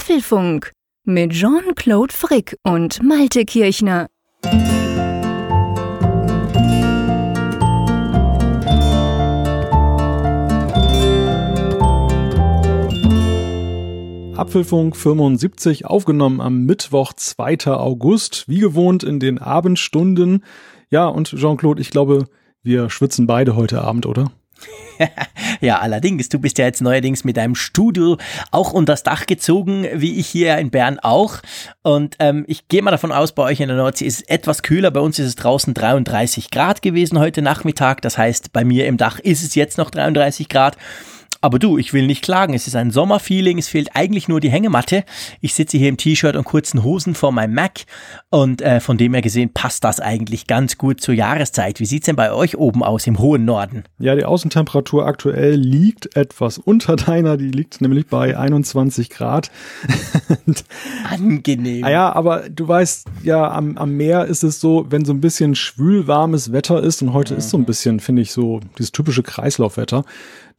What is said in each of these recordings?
Apfelfunk mit Jean-Claude Frick und Malte Kirchner. Apfelfunk 75 aufgenommen am Mittwoch, 2. August, wie gewohnt in den Abendstunden. Ja, und Jean-Claude, ich glaube, wir schwitzen beide heute Abend, oder? ja, allerdings, du bist ja jetzt neuerdings mit deinem Studio auch unter das Dach gezogen, wie ich hier in Bern auch. Und ähm, ich gehe mal davon aus, bei euch in der Nordsee ist es etwas kühler. Bei uns ist es draußen 33 Grad gewesen heute Nachmittag. Das heißt, bei mir im Dach ist es jetzt noch 33 Grad. Aber du, ich will nicht klagen. Es ist ein Sommerfeeling. Es fehlt eigentlich nur die Hängematte. Ich sitze hier im T-Shirt und kurzen Hosen vor meinem Mac. Und äh, von dem her gesehen passt das eigentlich ganz gut zur Jahreszeit. Wie sieht's denn bei euch oben aus im hohen Norden? Ja, die Außentemperatur aktuell liegt etwas unter deiner. Die liegt nämlich bei 21 Grad. Angenehm. Ah ja, aber du weißt, ja, am, am Meer ist es so, wenn so ein bisschen schwül warmes Wetter ist und heute mhm. ist so ein bisschen, finde ich, so dieses typische Kreislaufwetter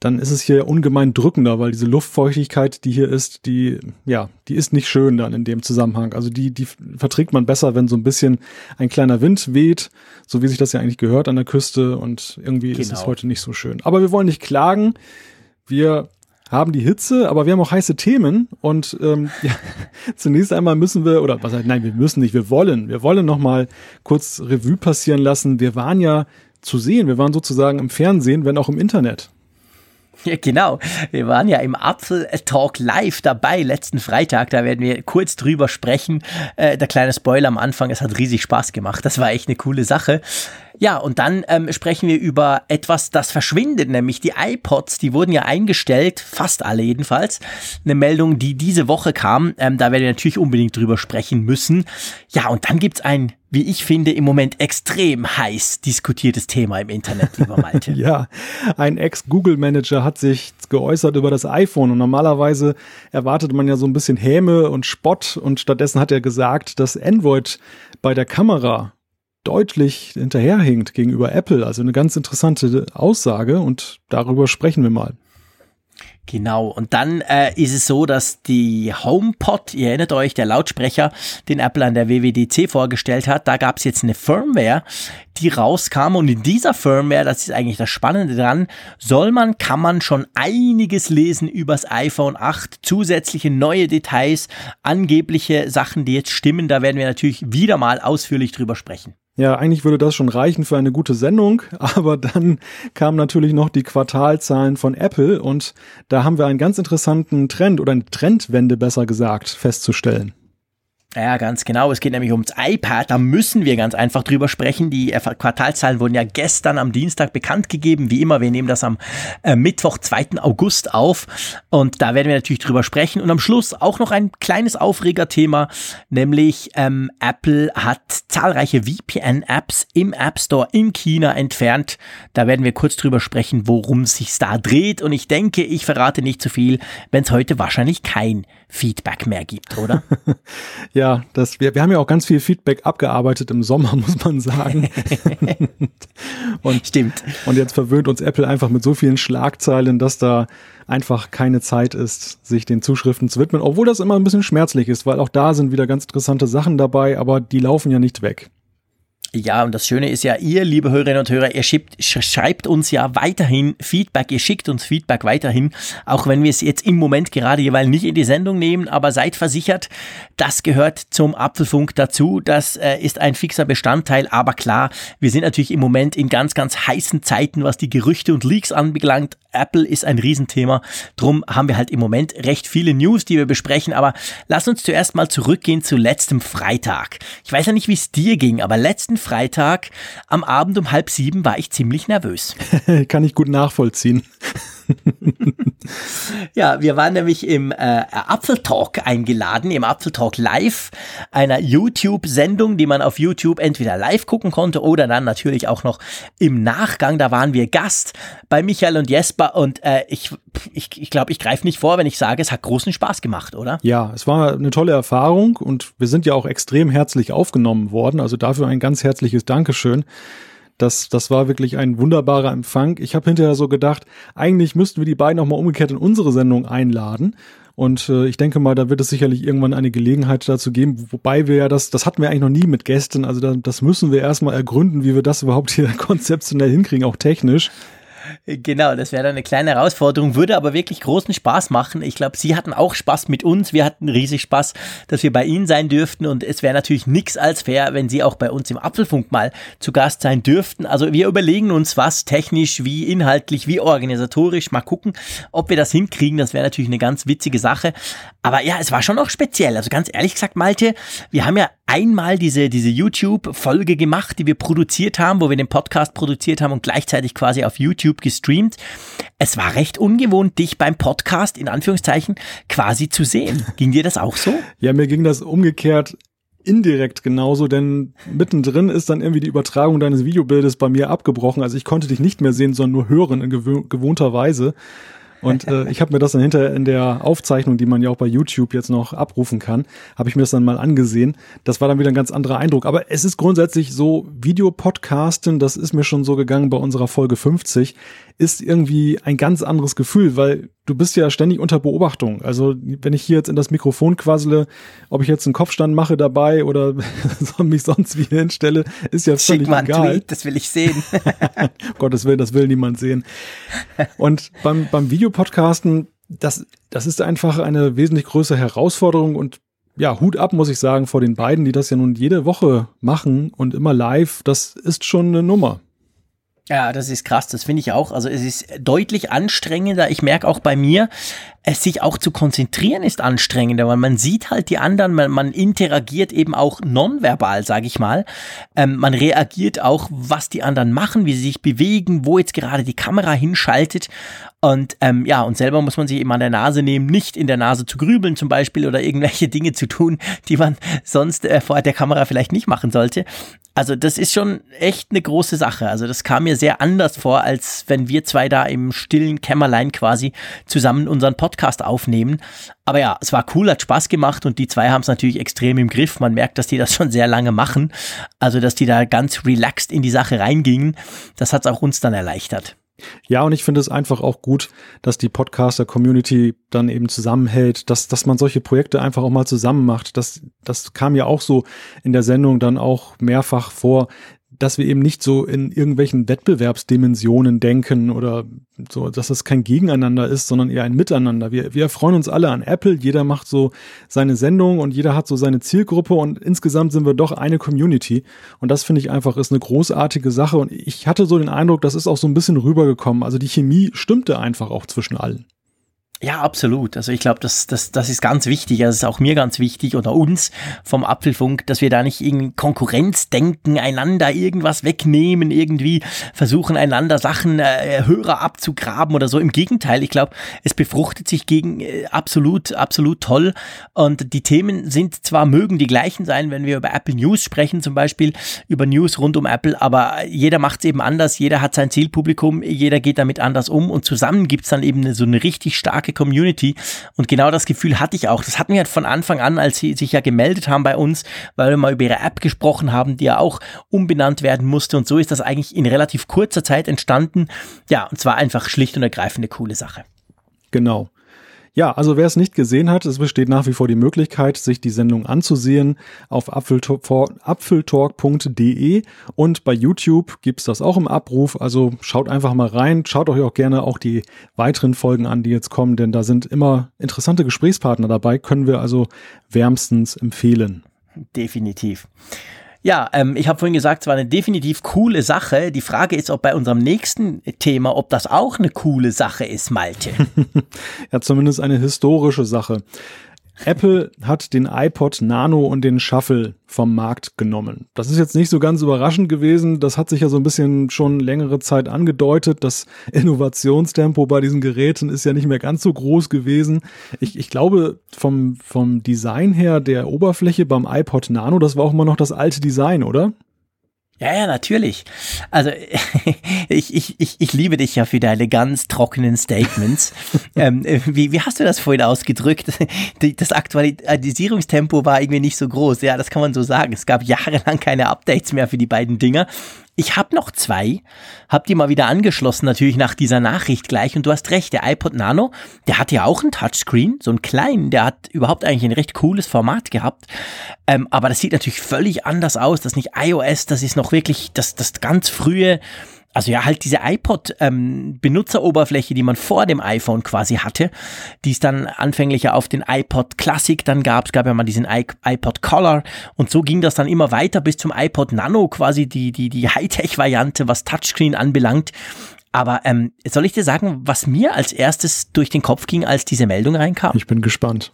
dann ist es hier ungemein drückender, weil diese Luftfeuchtigkeit, die hier ist, die, ja, die ist nicht schön dann in dem Zusammenhang. Also die, die verträgt man besser, wenn so ein bisschen ein kleiner Wind weht, so wie sich das ja eigentlich gehört an der Küste und irgendwie genau. ist es genau. heute nicht so schön. Aber wir wollen nicht klagen. Wir haben die Hitze, aber wir haben auch heiße Themen und ähm, ja, zunächst einmal müssen wir oder was heißt, nein, wir müssen nicht, wir wollen, wir wollen noch mal kurz Revue passieren lassen. Wir waren ja zu sehen, wir waren sozusagen im Fernsehen, wenn auch im Internet. Ja, genau. Wir waren ja im Apfel Talk Live dabei letzten Freitag. Da werden wir kurz drüber sprechen. Äh, der kleine Spoiler am Anfang, es hat riesig Spaß gemacht. Das war echt eine coole Sache. Ja, und dann ähm, sprechen wir über etwas, das verschwindet, nämlich die iPods. Die wurden ja eingestellt, fast alle jedenfalls. Eine Meldung, die diese Woche kam. Ähm, da werden wir natürlich unbedingt drüber sprechen müssen. Ja, und dann gibt's ein wie ich finde, im Moment extrem heiß diskutiertes Thema im Internet, lieber Malte. ja, ein Ex-Google-Manager hat sich geäußert über das iPhone und normalerweise erwartet man ja so ein bisschen Häme und Spott und stattdessen hat er gesagt, dass Android bei der Kamera deutlich hinterherhinkt gegenüber Apple. Also eine ganz interessante Aussage und darüber sprechen wir mal. Genau, und dann äh, ist es so, dass die HomePod, ihr erinnert euch, der Lautsprecher, den Apple an der WWDC vorgestellt hat, da gab es jetzt eine Firmware, die rauskam und in dieser Firmware, das ist eigentlich das Spannende dran, soll man, kann man schon einiges lesen übers iPhone 8, zusätzliche neue Details, angebliche Sachen, die jetzt stimmen, da werden wir natürlich wieder mal ausführlich drüber sprechen. Ja, eigentlich würde das schon reichen für eine gute Sendung, aber dann kamen natürlich noch die Quartalzahlen von Apple und da haben wir einen ganz interessanten Trend oder eine Trendwende besser gesagt festzustellen. Ja, ganz genau. Es geht nämlich ums iPad. Da müssen wir ganz einfach drüber sprechen. Die Quartalzahlen wurden ja gestern am Dienstag bekannt gegeben. Wie immer, wir nehmen das am äh, Mittwoch, 2. August auf. Und da werden wir natürlich drüber sprechen. Und am Schluss auch noch ein kleines Aufregerthema, nämlich ähm, Apple hat zahlreiche VPN-Apps im App Store in China entfernt. Da werden wir kurz drüber sprechen, worum es sich da dreht. Und ich denke, ich verrate nicht zu viel, wenn es heute wahrscheinlich kein Feedback mehr gibt, oder? ja, das, wir, wir haben ja auch ganz viel Feedback abgearbeitet im Sommer, muss man sagen. und, Stimmt. Und jetzt verwöhnt uns Apple einfach mit so vielen Schlagzeilen, dass da einfach keine Zeit ist, sich den Zuschriften zu widmen, obwohl das immer ein bisschen schmerzlich ist, weil auch da sind wieder ganz interessante Sachen dabei, aber die laufen ja nicht weg. Ja, und das Schöne ist ja, ihr, liebe Hörerinnen und Hörer, ihr schreibt, schreibt uns ja weiterhin Feedback, ihr schickt uns Feedback weiterhin, auch wenn wir es jetzt im Moment gerade jeweils nicht in die Sendung nehmen, aber seid versichert, das gehört zum Apfelfunk dazu, das äh, ist ein fixer Bestandteil, aber klar, wir sind natürlich im Moment in ganz, ganz heißen Zeiten, was die Gerüchte und Leaks anbelangt. Apple ist ein Riesenthema, drum haben wir halt im Moment recht viele News, die wir besprechen, aber lass uns zuerst mal zurückgehen zu letztem Freitag. Ich weiß ja nicht, wie es dir ging, aber letzten Freitag am Abend um halb sieben war ich ziemlich nervös. Kann ich gut nachvollziehen. ja, wir waren nämlich im äh, Apfeltalk eingeladen, im Apfeltalk Live, einer YouTube-Sendung, die man auf YouTube entweder live gucken konnte oder dann natürlich auch noch im Nachgang. Da waren wir Gast bei Michael und Jesper und äh, ich ich, ich glaube, ich greife nicht vor, wenn ich sage, es hat großen Spaß gemacht, oder? Ja, es war eine tolle Erfahrung und wir sind ja auch extrem herzlich aufgenommen worden. Also dafür ein ganz herzliches Dankeschön. Das, das war wirklich ein wunderbarer Empfang. Ich habe hinterher so gedacht, eigentlich müssten wir die beiden auch mal umgekehrt in unsere Sendung einladen. Und äh, ich denke mal, da wird es sicherlich irgendwann eine Gelegenheit dazu geben, wobei wir ja das, das hatten wir eigentlich noch nie mit Gästen. Also da, das müssen wir erstmal ergründen, wie wir das überhaupt hier konzeptionell hinkriegen, auch technisch. Genau, das wäre dann eine kleine Herausforderung, würde aber wirklich großen Spaß machen. Ich glaube, Sie hatten auch Spaß mit uns. Wir hatten riesig Spaß, dass wir bei Ihnen sein dürften. Und es wäre natürlich nichts als fair, wenn Sie auch bei uns im Apfelfunk mal zu Gast sein dürften. Also wir überlegen uns was technisch, wie inhaltlich, wie organisatorisch. Mal gucken, ob wir das hinkriegen. Das wäre natürlich eine ganz witzige Sache. Aber ja, es war schon auch speziell. Also ganz ehrlich gesagt, Malte, wir haben ja einmal diese, diese YouTube-Folge gemacht, die wir produziert haben, wo wir den Podcast produziert haben und gleichzeitig quasi auf YouTube gestreamt. Es war recht ungewohnt, dich beim Podcast in Anführungszeichen quasi zu sehen. Ging dir das auch so? Ja, mir ging das umgekehrt indirekt genauso, denn mittendrin ist dann irgendwie die Übertragung deines Videobildes bei mir abgebrochen. Also ich konnte dich nicht mehr sehen, sondern nur hören in gewohnter Weise. Und äh, ich habe mir das dann hinterher in der Aufzeichnung, die man ja auch bei YouTube jetzt noch abrufen kann, habe ich mir das dann mal angesehen. Das war dann wieder ein ganz anderer Eindruck. Aber es ist grundsätzlich so, Videopodcasten, das ist mir schon so gegangen bei unserer Folge 50 ist irgendwie ein ganz anderes Gefühl, weil du bist ja ständig unter Beobachtung. Also wenn ich hier jetzt in das Mikrofon quassele, ob ich jetzt einen Kopfstand mache dabei oder mich sonst wie hinstelle, ist ja völlig Schick mal egal. Tweet, das will ich sehen. Gottes Willen, das will niemand sehen. Und beim, beim Videopodcasten, das, das ist einfach eine wesentlich größere Herausforderung und ja, Hut ab, muss ich sagen, vor den beiden, die das ja nun jede Woche machen und immer live. Das ist schon eine Nummer. Ja, das ist krass, das finde ich auch. Also es ist deutlich anstrengender. Ich merke auch bei mir, es sich auch zu konzentrieren ist anstrengender, weil man sieht halt die anderen, man, man interagiert eben auch nonverbal, sage ich mal. Ähm, man reagiert auch, was die anderen machen, wie sie sich bewegen, wo jetzt gerade die Kamera hinschaltet. Und ähm, ja, und selber muss man sich eben an der Nase nehmen, nicht in der Nase zu grübeln zum Beispiel oder irgendwelche Dinge zu tun, die man sonst äh, vor der Kamera vielleicht nicht machen sollte. Also das ist schon echt eine große Sache. Also das kam mir sehr anders vor, als wenn wir zwei da im stillen Kämmerlein quasi zusammen unseren Podcast aufnehmen. Aber ja, es war cool, hat Spaß gemacht und die zwei haben es natürlich extrem im Griff. Man merkt, dass die das schon sehr lange machen. Also dass die da ganz relaxed in die Sache reingingen. Das hat es auch uns dann erleichtert. Ja, und ich finde es einfach auch gut, dass die Podcaster-Community dann eben zusammenhält, dass, dass man solche Projekte einfach auch mal zusammen macht. Das, das kam ja auch so in der Sendung dann auch mehrfach vor, dass wir eben nicht so in irgendwelchen Wettbewerbsdimensionen denken oder so, dass es kein Gegeneinander ist, sondern eher ein Miteinander. Wir, wir freuen uns alle an Apple, jeder macht so seine Sendung und jeder hat so seine Zielgruppe und insgesamt sind wir doch eine Community. Und das finde ich einfach ist eine großartige Sache und ich hatte so den Eindruck, das ist auch so ein bisschen rübergekommen. Also die Chemie stimmte einfach auch zwischen allen. Ja, absolut. Also ich glaube, das, das, das ist ganz wichtig. Also es ist auch mir ganz wichtig oder uns vom Apfelfunk, dass wir da nicht irgendwie Konkurrenz denken, einander irgendwas wegnehmen, irgendwie versuchen, einander Sachen äh, höher abzugraben oder so. Im Gegenteil, ich glaube, es befruchtet sich gegen äh, absolut, absolut toll. Und die Themen sind zwar, mögen die gleichen sein, wenn wir über Apple News sprechen, zum Beispiel über News rund um Apple, aber jeder macht es eben anders, jeder hat sein Zielpublikum, jeder geht damit anders um und zusammen gibt's dann eben so eine richtig starke starke Community. Und genau das Gefühl hatte ich auch. Das hatten wir halt von Anfang an, als sie sich ja gemeldet haben bei uns, weil wir mal über ihre App gesprochen haben, die ja auch umbenannt werden musste. Und so ist das eigentlich in relativ kurzer Zeit entstanden. Ja, und zwar einfach schlicht und ergreifend eine coole Sache. Genau. Ja, also wer es nicht gesehen hat, es besteht nach wie vor die Möglichkeit, sich die Sendung anzusehen auf apfeltalk.de und bei YouTube gibt's das auch im Abruf. Also schaut einfach mal rein, schaut euch auch gerne auch die weiteren Folgen an, die jetzt kommen, denn da sind immer interessante Gesprächspartner dabei, können wir also wärmstens empfehlen. Definitiv. Ja, ähm, ich habe vorhin gesagt, es war eine definitiv coole Sache. Die Frage ist, ob bei unserem nächsten Thema, ob das auch eine coole Sache ist, Malte. ja, zumindest eine historische Sache. Apple hat den iPod Nano und den Shuffle vom Markt genommen. Das ist jetzt nicht so ganz überraschend gewesen. Das hat sich ja so ein bisschen schon längere Zeit angedeutet. Das Innovationstempo bei diesen Geräten ist ja nicht mehr ganz so groß gewesen. Ich, ich glaube, vom, vom Design her der Oberfläche beim iPod Nano, das war auch immer noch das alte Design, oder? Ja, ja, natürlich. Also ich, ich, ich, ich liebe dich ja für deine ganz trockenen Statements. ähm, wie, wie hast du das vorhin ausgedrückt? Das Aktualisierungstempo war irgendwie nicht so groß. Ja, das kann man so sagen. Es gab jahrelang keine Updates mehr für die beiden Dinger. Ich habe noch zwei, habe die mal wieder angeschlossen, natürlich nach dieser Nachricht gleich. Und du hast recht, der iPod Nano, der hat ja auch einen Touchscreen, so einen kleinen, der hat überhaupt eigentlich ein recht cooles Format gehabt. Ähm, aber das sieht natürlich völlig anders aus. Das ist nicht iOS, das ist noch wirklich das, das ganz frühe also ja, halt diese iPod-Benutzeroberfläche, ähm, die man vor dem iPhone quasi hatte, die es dann anfänglich ja auf den iPod Classic dann gab. Es gab ja mal diesen iPod Color und so ging das dann immer weiter bis zum iPod Nano, quasi die, die, die Hightech-Variante, was Touchscreen anbelangt. Aber ähm, soll ich dir sagen, was mir als erstes durch den Kopf ging, als diese Meldung reinkam? Ich bin gespannt.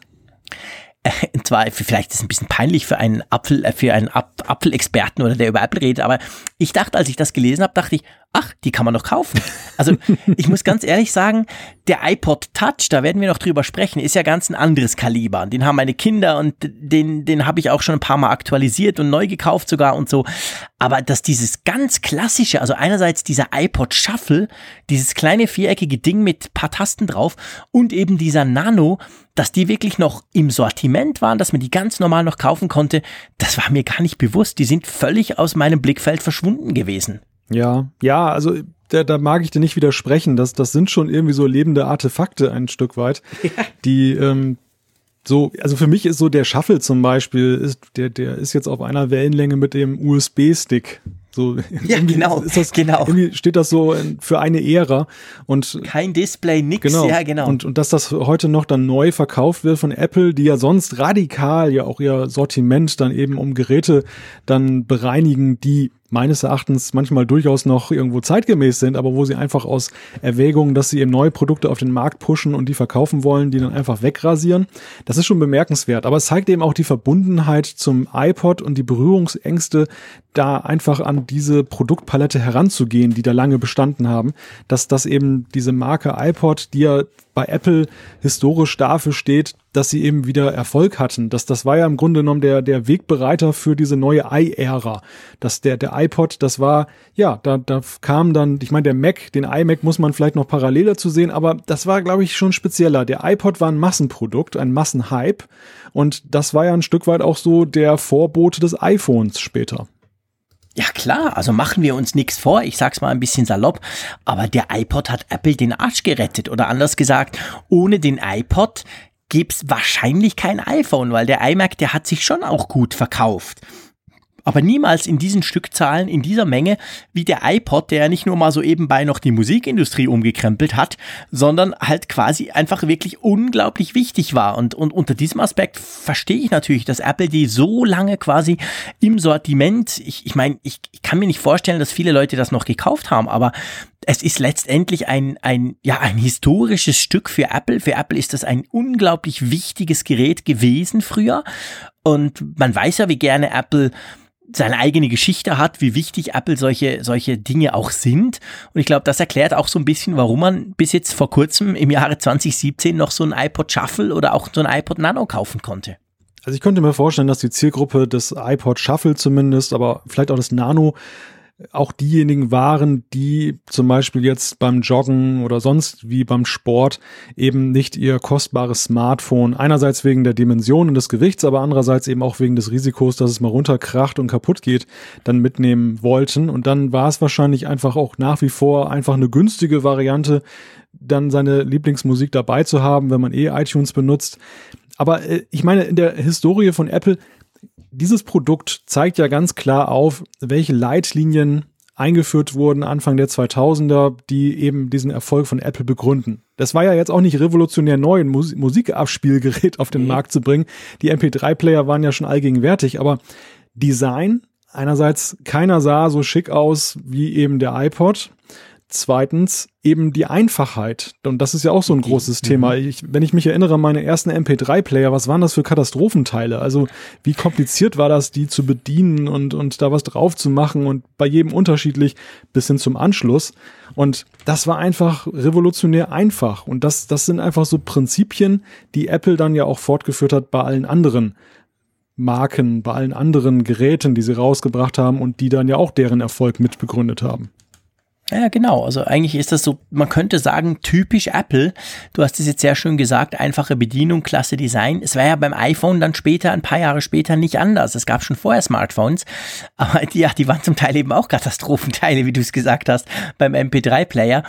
und zwar vielleicht ist es ein bisschen peinlich für einen Apfel, äh, für einen Apfelexperten oder der über Apple redet, aber ich dachte, als ich das gelesen habe, dachte ich, ach, die kann man noch kaufen. Also ich muss ganz ehrlich sagen, der iPod Touch, da werden wir noch drüber sprechen, ist ja ganz ein anderes Kaliber. Den haben meine Kinder und den, den habe ich auch schon ein paar Mal aktualisiert und neu gekauft sogar und so. Aber dass dieses ganz klassische, also einerseits dieser iPod Shuffle, dieses kleine viereckige Ding mit paar Tasten drauf und eben dieser Nano, dass die wirklich noch im Sortiment waren, dass man die ganz normal noch kaufen konnte, das war mir gar nicht bewusst. Die sind völlig aus meinem Blickfeld verschwunden gewesen. Ja, ja, also da, da mag ich dir nicht widersprechen. Das, das sind schon irgendwie so lebende Artefakte ein Stück weit, ja. die ähm, so, also für mich ist so der Shuffle zum Beispiel, ist, der, der ist jetzt auf einer Wellenlänge mit dem USB-Stick. So, ja, genau. Ist das, genau. Irgendwie steht das so für eine Ära und kein Display, nix. Genau. Ja, genau. Und, und dass das heute noch dann neu verkauft wird von Apple, die ja sonst radikal ja auch ihr Sortiment dann eben um Geräte dann bereinigen, die meines Erachtens manchmal durchaus noch irgendwo zeitgemäß sind, aber wo sie einfach aus Erwägungen, dass sie eben neue Produkte auf den Markt pushen und die verkaufen wollen, die dann einfach wegrasieren. Das ist schon bemerkenswert, aber es zeigt eben auch die Verbundenheit zum iPod und die Berührungsängste, da einfach an diese Produktpalette heranzugehen, die da lange bestanden haben, dass das eben diese Marke iPod, die ja bei Apple historisch dafür steht, dass sie eben wieder Erfolg hatten. Das, das war ja im Grunde genommen der, der Wegbereiter für diese neue i-Ära. Dass der, der iPod, das war, ja, da, da kam dann, ich meine, der Mac, den iMac muss man vielleicht noch parallel dazu sehen, aber das war, glaube ich, schon spezieller. Der iPod war ein Massenprodukt, ein Massenhype. Und das war ja ein Stück weit auch so der Vorbote des iPhones später. Ja klar, also machen wir uns nichts vor, ich sag's mal ein bisschen salopp, aber der iPod hat Apple den Arsch gerettet oder anders gesagt, ohne den iPod gibt's wahrscheinlich kein iPhone, weil der iMac, der hat sich schon auch gut verkauft aber niemals in diesen Stückzahlen, in dieser Menge, wie der iPod, der ja nicht nur mal so ebenbei noch die Musikindustrie umgekrempelt hat, sondern halt quasi einfach wirklich unglaublich wichtig war. Und, und unter diesem Aspekt verstehe ich natürlich, dass Apple die so lange quasi im Sortiment, ich, ich meine, ich, ich kann mir nicht vorstellen, dass viele Leute das noch gekauft haben, aber es ist letztendlich ein, ein, ja, ein historisches Stück für Apple. Für Apple ist das ein unglaublich wichtiges Gerät gewesen früher. Und man weiß ja, wie gerne Apple seine eigene Geschichte hat, wie wichtig Apple solche, solche Dinge auch sind. Und ich glaube, das erklärt auch so ein bisschen, warum man bis jetzt vor kurzem im Jahre 2017 noch so ein iPod Shuffle oder auch so ein iPod Nano kaufen konnte. Also ich könnte mir vorstellen, dass die Zielgruppe des iPod Shuffle zumindest, aber vielleicht auch des Nano auch diejenigen waren, die zum Beispiel jetzt beim Joggen oder sonst wie beim Sport eben nicht ihr kostbares Smartphone, einerseits wegen der Dimensionen des Gewichts, aber andererseits eben auch wegen des Risikos, dass es mal runterkracht und kaputt geht, dann mitnehmen wollten. Und dann war es wahrscheinlich einfach auch nach wie vor einfach eine günstige Variante, dann seine Lieblingsmusik dabei zu haben, wenn man eh iTunes benutzt. Aber äh, ich meine, in der Historie von Apple dieses Produkt zeigt ja ganz klar auf, welche Leitlinien eingeführt wurden Anfang der 2000er, die eben diesen Erfolg von Apple begründen. Das war ja jetzt auch nicht revolutionär neu, ein Mus Musikabspielgerät auf den mhm. Markt zu bringen. Die MP3-Player waren ja schon allgegenwärtig, aber Design, einerseits keiner sah so schick aus wie eben der iPod. Zweitens eben die Einfachheit. Und das ist ja auch so ein großes mhm. Thema. Ich, wenn ich mich erinnere an meine ersten MP3-Player, was waren das für Katastrophenteile? Also wie kompliziert war das, die zu bedienen und, und da was drauf zu machen und bei jedem unterschiedlich bis hin zum Anschluss. Und das war einfach revolutionär einfach. Und das, das sind einfach so Prinzipien, die Apple dann ja auch fortgeführt hat bei allen anderen Marken, bei allen anderen Geräten, die sie rausgebracht haben und die dann ja auch deren Erfolg mitbegründet haben. Ja, genau. Also eigentlich ist das so, man könnte sagen, typisch Apple. Du hast es jetzt sehr schön gesagt, einfache Bedienung, klasse Design. Es war ja beim iPhone dann später, ein paar Jahre später nicht anders. Es gab schon vorher Smartphones, aber die, ja, die waren zum Teil eben auch Katastrophenteile, wie du es gesagt hast, beim MP3-Player.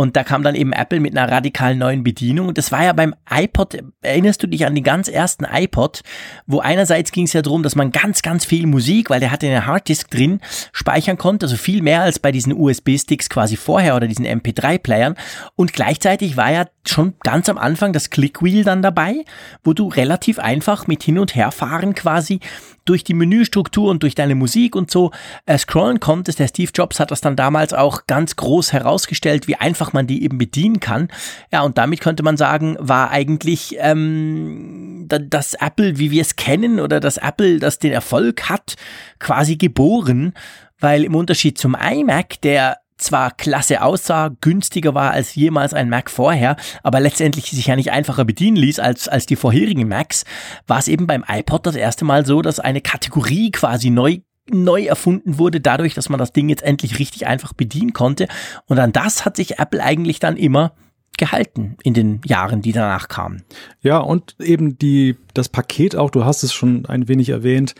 Und da kam dann eben Apple mit einer radikal neuen Bedienung. Und das war ja beim iPod, erinnerst du dich an den ganz ersten iPod, wo einerseits ging es ja darum, dass man ganz, ganz viel Musik, weil der hatte eine Harddisk drin, speichern konnte, also viel mehr als bei diesen USB-Sticks quasi vorher oder diesen MP3-Playern. Und gleichzeitig war ja schon ganz am Anfang das Clickwheel dann dabei, wo du relativ einfach mit hin und her fahren quasi durch die Menüstruktur und durch deine Musik und so äh, scrollen konntest. Der Steve Jobs hat das dann damals auch ganz groß herausgestellt, wie einfach man die eben bedienen kann. Ja, und damit könnte man sagen, war eigentlich ähm, das Apple, wie wir es kennen, oder das Apple, das den Erfolg hat, quasi geboren. Weil im Unterschied zum iMac, der zwar klasse aussah, günstiger war als jemals ein Mac vorher, aber letztendlich sich ja nicht einfacher bedienen ließ als, als die vorherigen Macs, war es eben beim iPod das erste Mal so, dass eine Kategorie quasi neu neu erfunden wurde, dadurch, dass man das Ding jetzt endlich richtig einfach bedienen konnte. Und an das hat sich Apple eigentlich dann immer gehalten in den Jahren, die danach kamen. Ja, und eben die, das Paket auch, du hast es schon ein wenig erwähnt,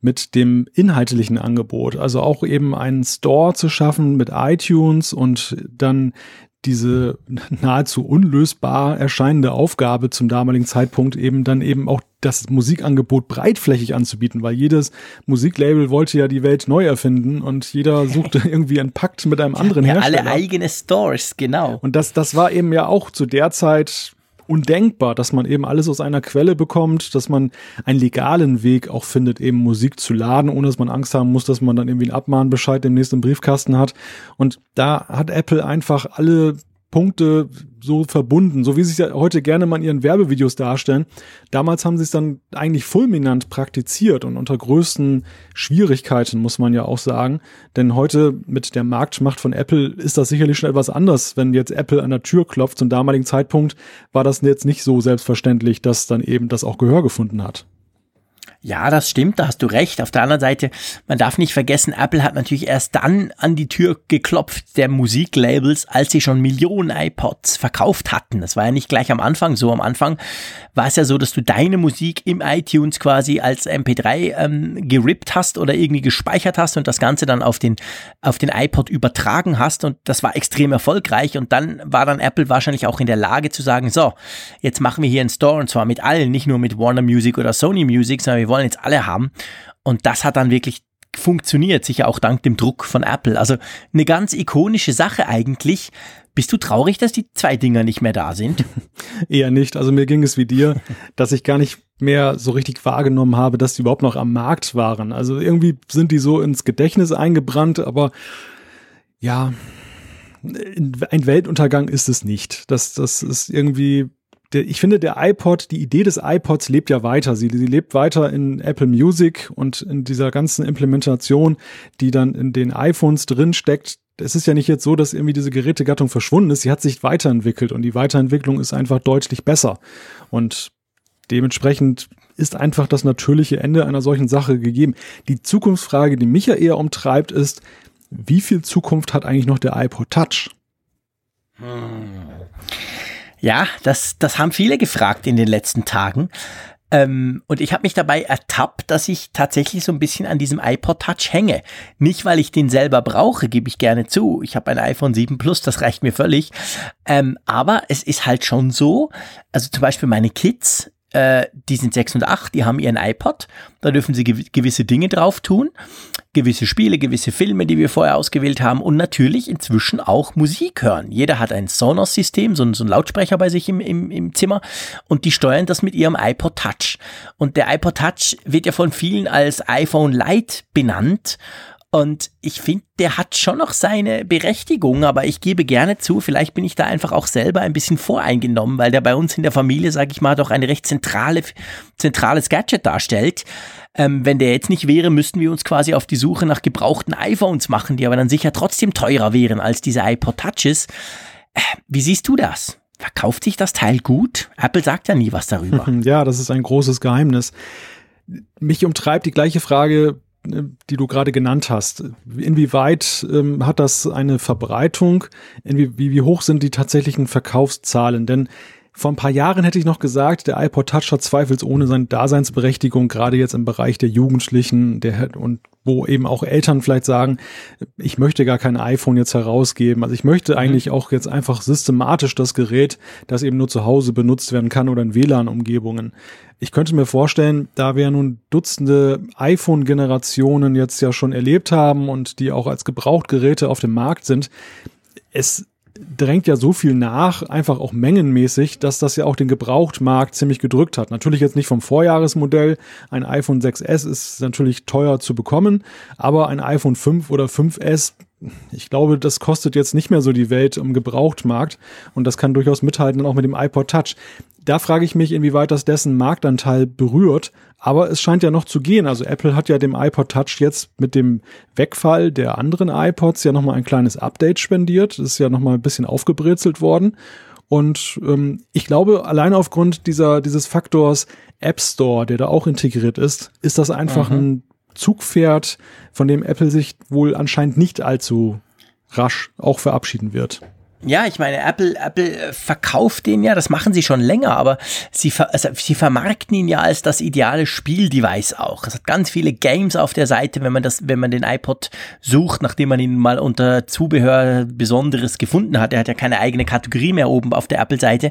mit dem inhaltlichen Angebot. Also auch eben einen Store zu schaffen mit iTunes und dann diese nahezu unlösbar erscheinende Aufgabe zum damaligen Zeitpunkt eben dann eben auch das Musikangebot breitflächig anzubieten, weil jedes Musiklabel wollte ja die Welt neu erfinden und jeder suchte irgendwie einen Pakt mit einem anderen ja, Hersteller. Alle eigene Stores, genau. Und das, das war eben ja auch zu der Zeit undenkbar, dass man eben alles aus einer Quelle bekommt, dass man einen legalen Weg auch findet, eben Musik zu laden, ohne dass man Angst haben muss, dass man dann irgendwie einen Abmahnbescheid demnächst im Briefkasten hat. Und da hat Apple einfach alle Punkte so verbunden, so wie sie es ja heute gerne mal in ihren Werbevideos darstellen. Damals haben sie es dann eigentlich fulminant praktiziert und unter größten Schwierigkeiten, muss man ja auch sagen. Denn heute mit der Marktmacht von Apple ist das sicherlich schon etwas anders, wenn jetzt Apple an der Tür klopft. Zum damaligen Zeitpunkt war das jetzt nicht so selbstverständlich, dass dann eben das auch Gehör gefunden hat. Ja, das stimmt, da hast du recht. Auf der anderen Seite, man darf nicht vergessen, Apple hat natürlich erst dann an die Tür geklopft der Musiklabels, als sie schon Millionen iPods verkauft hatten. Das war ja nicht gleich am Anfang so. Am Anfang war es ja so, dass du deine Musik im iTunes quasi als MP3 ähm, gerippt hast oder irgendwie gespeichert hast und das Ganze dann auf den, auf den iPod übertragen hast und das war extrem erfolgreich und dann war dann Apple wahrscheinlich auch in der Lage zu sagen, so, jetzt machen wir hier einen Store und zwar mit allen, nicht nur mit Warner Music oder Sony Music, sondern wir wollen jetzt alle haben. Und das hat dann wirklich funktioniert, sicher auch dank dem Druck von Apple. Also eine ganz ikonische Sache eigentlich. Bist du traurig, dass die zwei Dinger nicht mehr da sind? Eher nicht. Also mir ging es wie dir, dass ich gar nicht mehr so richtig wahrgenommen habe, dass die überhaupt noch am Markt waren. Also irgendwie sind die so ins Gedächtnis eingebrannt, aber ja, ein Weltuntergang ist es nicht. Das, das ist irgendwie der, ich finde, der iPod, die Idee des iPods lebt ja weiter. Sie, sie lebt weiter in Apple Music und in dieser ganzen Implementation, die dann in den iPhones drin steckt. Es ist ja nicht jetzt so, dass irgendwie diese Gerätegattung verschwunden ist. Sie hat sich weiterentwickelt und die Weiterentwicklung ist einfach deutlich besser. Und dementsprechend ist einfach das natürliche Ende einer solchen Sache gegeben. Die Zukunftsfrage, die mich ja eher umtreibt, ist, wie viel Zukunft hat eigentlich noch der iPod Touch? Hm. Ja, das, das haben viele gefragt in den letzten Tagen. Ähm, und ich habe mich dabei ertappt, dass ich tatsächlich so ein bisschen an diesem iPod Touch hänge. Nicht, weil ich den selber brauche, gebe ich gerne zu. Ich habe ein iPhone 7 Plus, das reicht mir völlig. Ähm, aber es ist halt schon so, also zum Beispiel meine Kids, äh, die sind 6 und 8, die haben ihren iPod, da dürfen sie gew gewisse Dinge drauf tun, gewisse Spiele, gewisse Filme, die wir vorher ausgewählt haben. Und natürlich inzwischen auch Musik hören. Jeder hat ein Sonos-System, so, so ein Lautsprecher bei sich im, im, im Zimmer. Und die steuern das mit ihrem iPod Touch. Und der iPod Touch wird ja von vielen als iPhone Lite benannt und ich finde, der hat schon noch seine Berechtigung, aber ich gebe gerne zu, vielleicht bin ich da einfach auch selber ein bisschen voreingenommen, weil der bei uns in der Familie, sage ich mal, doch ein recht zentrale, zentrales Gadget darstellt. Ähm, wenn der jetzt nicht wäre, müssten wir uns quasi auf die Suche nach gebrauchten iPhones machen, die aber dann sicher trotzdem teurer wären als diese iPod Touches. Äh, wie siehst du das? Verkauft sich das Teil gut? Apple sagt ja nie was darüber. Ja, das ist ein großes Geheimnis. Mich umtreibt die gleiche Frage die du gerade genannt hast, inwieweit ähm, hat das eine Verbreitung? Inwie, wie, wie hoch sind die tatsächlichen Verkaufszahlen? Denn vor ein paar Jahren hätte ich noch gesagt, der iPod Touch hat zweifelsohne seine Daseinsberechtigung, gerade jetzt im Bereich der Jugendlichen der, und wo eben auch Eltern vielleicht sagen, ich möchte gar kein iPhone jetzt herausgeben. Also ich möchte mhm. eigentlich auch jetzt einfach systematisch das Gerät, das eben nur zu Hause benutzt werden kann oder in WLAN-Umgebungen. Ich könnte mir vorstellen, da wir nun Dutzende iPhone-Generationen jetzt ja schon erlebt haben und die auch als Gebrauchtgeräte auf dem Markt sind, es drängt ja so viel nach, einfach auch mengenmäßig, dass das ja auch den Gebrauchtmarkt ziemlich gedrückt hat. Natürlich jetzt nicht vom Vorjahresmodell. Ein iPhone 6S ist natürlich teuer zu bekommen, aber ein iPhone 5 oder 5S ich glaube, das kostet jetzt nicht mehr so die Welt im Gebrauchtmarkt und das kann durchaus mithalten, auch mit dem iPod Touch da frage ich mich, inwieweit das dessen Marktanteil berührt. Aber es scheint ja noch zu gehen. Also Apple hat ja dem iPod Touch jetzt mit dem Wegfall der anderen iPods ja nochmal ein kleines Update spendiert. Das ist ja nochmal ein bisschen aufgebrezelt worden. Und ähm, ich glaube, allein aufgrund dieser, dieses Faktors App Store, der da auch integriert ist, ist das einfach mhm. ein Zugpferd, von dem Apple sich wohl anscheinend nicht allzu rasch auch verabschieden wird. Ja, ich meine, Apple, Apple äh, verkauft den ja, das machen sie schon länger, aber sie, ver, also sie vermarkten ihn ja als das ideale Spieldevice auch. Es hat ganz viele Games auf der Seite, wenn man das, wenn man den iPod sucht, nachdem man ihn mal unter Zubehör Besonderes gefunden hat. Er hat ja keine eigene Kategorie mehr oben auf der Apple-Seite.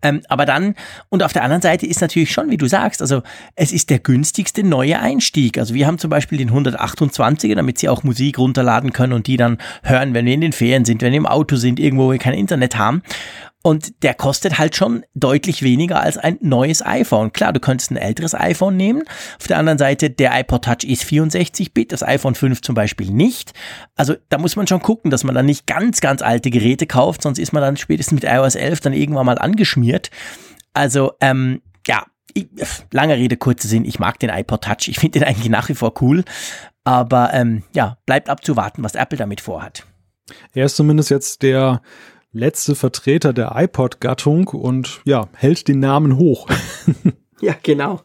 Ähm, aber dann, und auf der anderen Seite ist natürlich schon, wie du sagst, also es ist der günstigste neue Einstieg. Also wir haben zum Beispiel den 128er, damit sie auch Musik runterladen können und die dann hören, wenn wir in den Ferien sind, wenn wir im Auto sind, irgendwo wir kein Internet haben. Und der kostet halt schon deutlich weniger als ein neues iPhone. Klar, du könntest ein älteres iPhone nehmen. Auf der anderen Seite, der iPod Touch ist 64-Bit, das iPhone 5 zum Beispiel nicht. Also da muss man schon gucken, dass man dann nicht ganz, ganz alte Geräte kauft, sonst ist man dann spätestens mit iOS 11 dann irgendwann mal angeschmiert. Also, ähm, ja, ich, lange Rede, kurzer Sinn, ich mag den iPod Touch. Ich finde den eigentlich nach wie vor cool. Aber ähm, ja, bleibt abzuwarten, was Apple damit vorhat. Er ist zumindest jetzt der letzte Vertreter der iPod-Gattung und ja, hält den Namen hoch. ja, genau.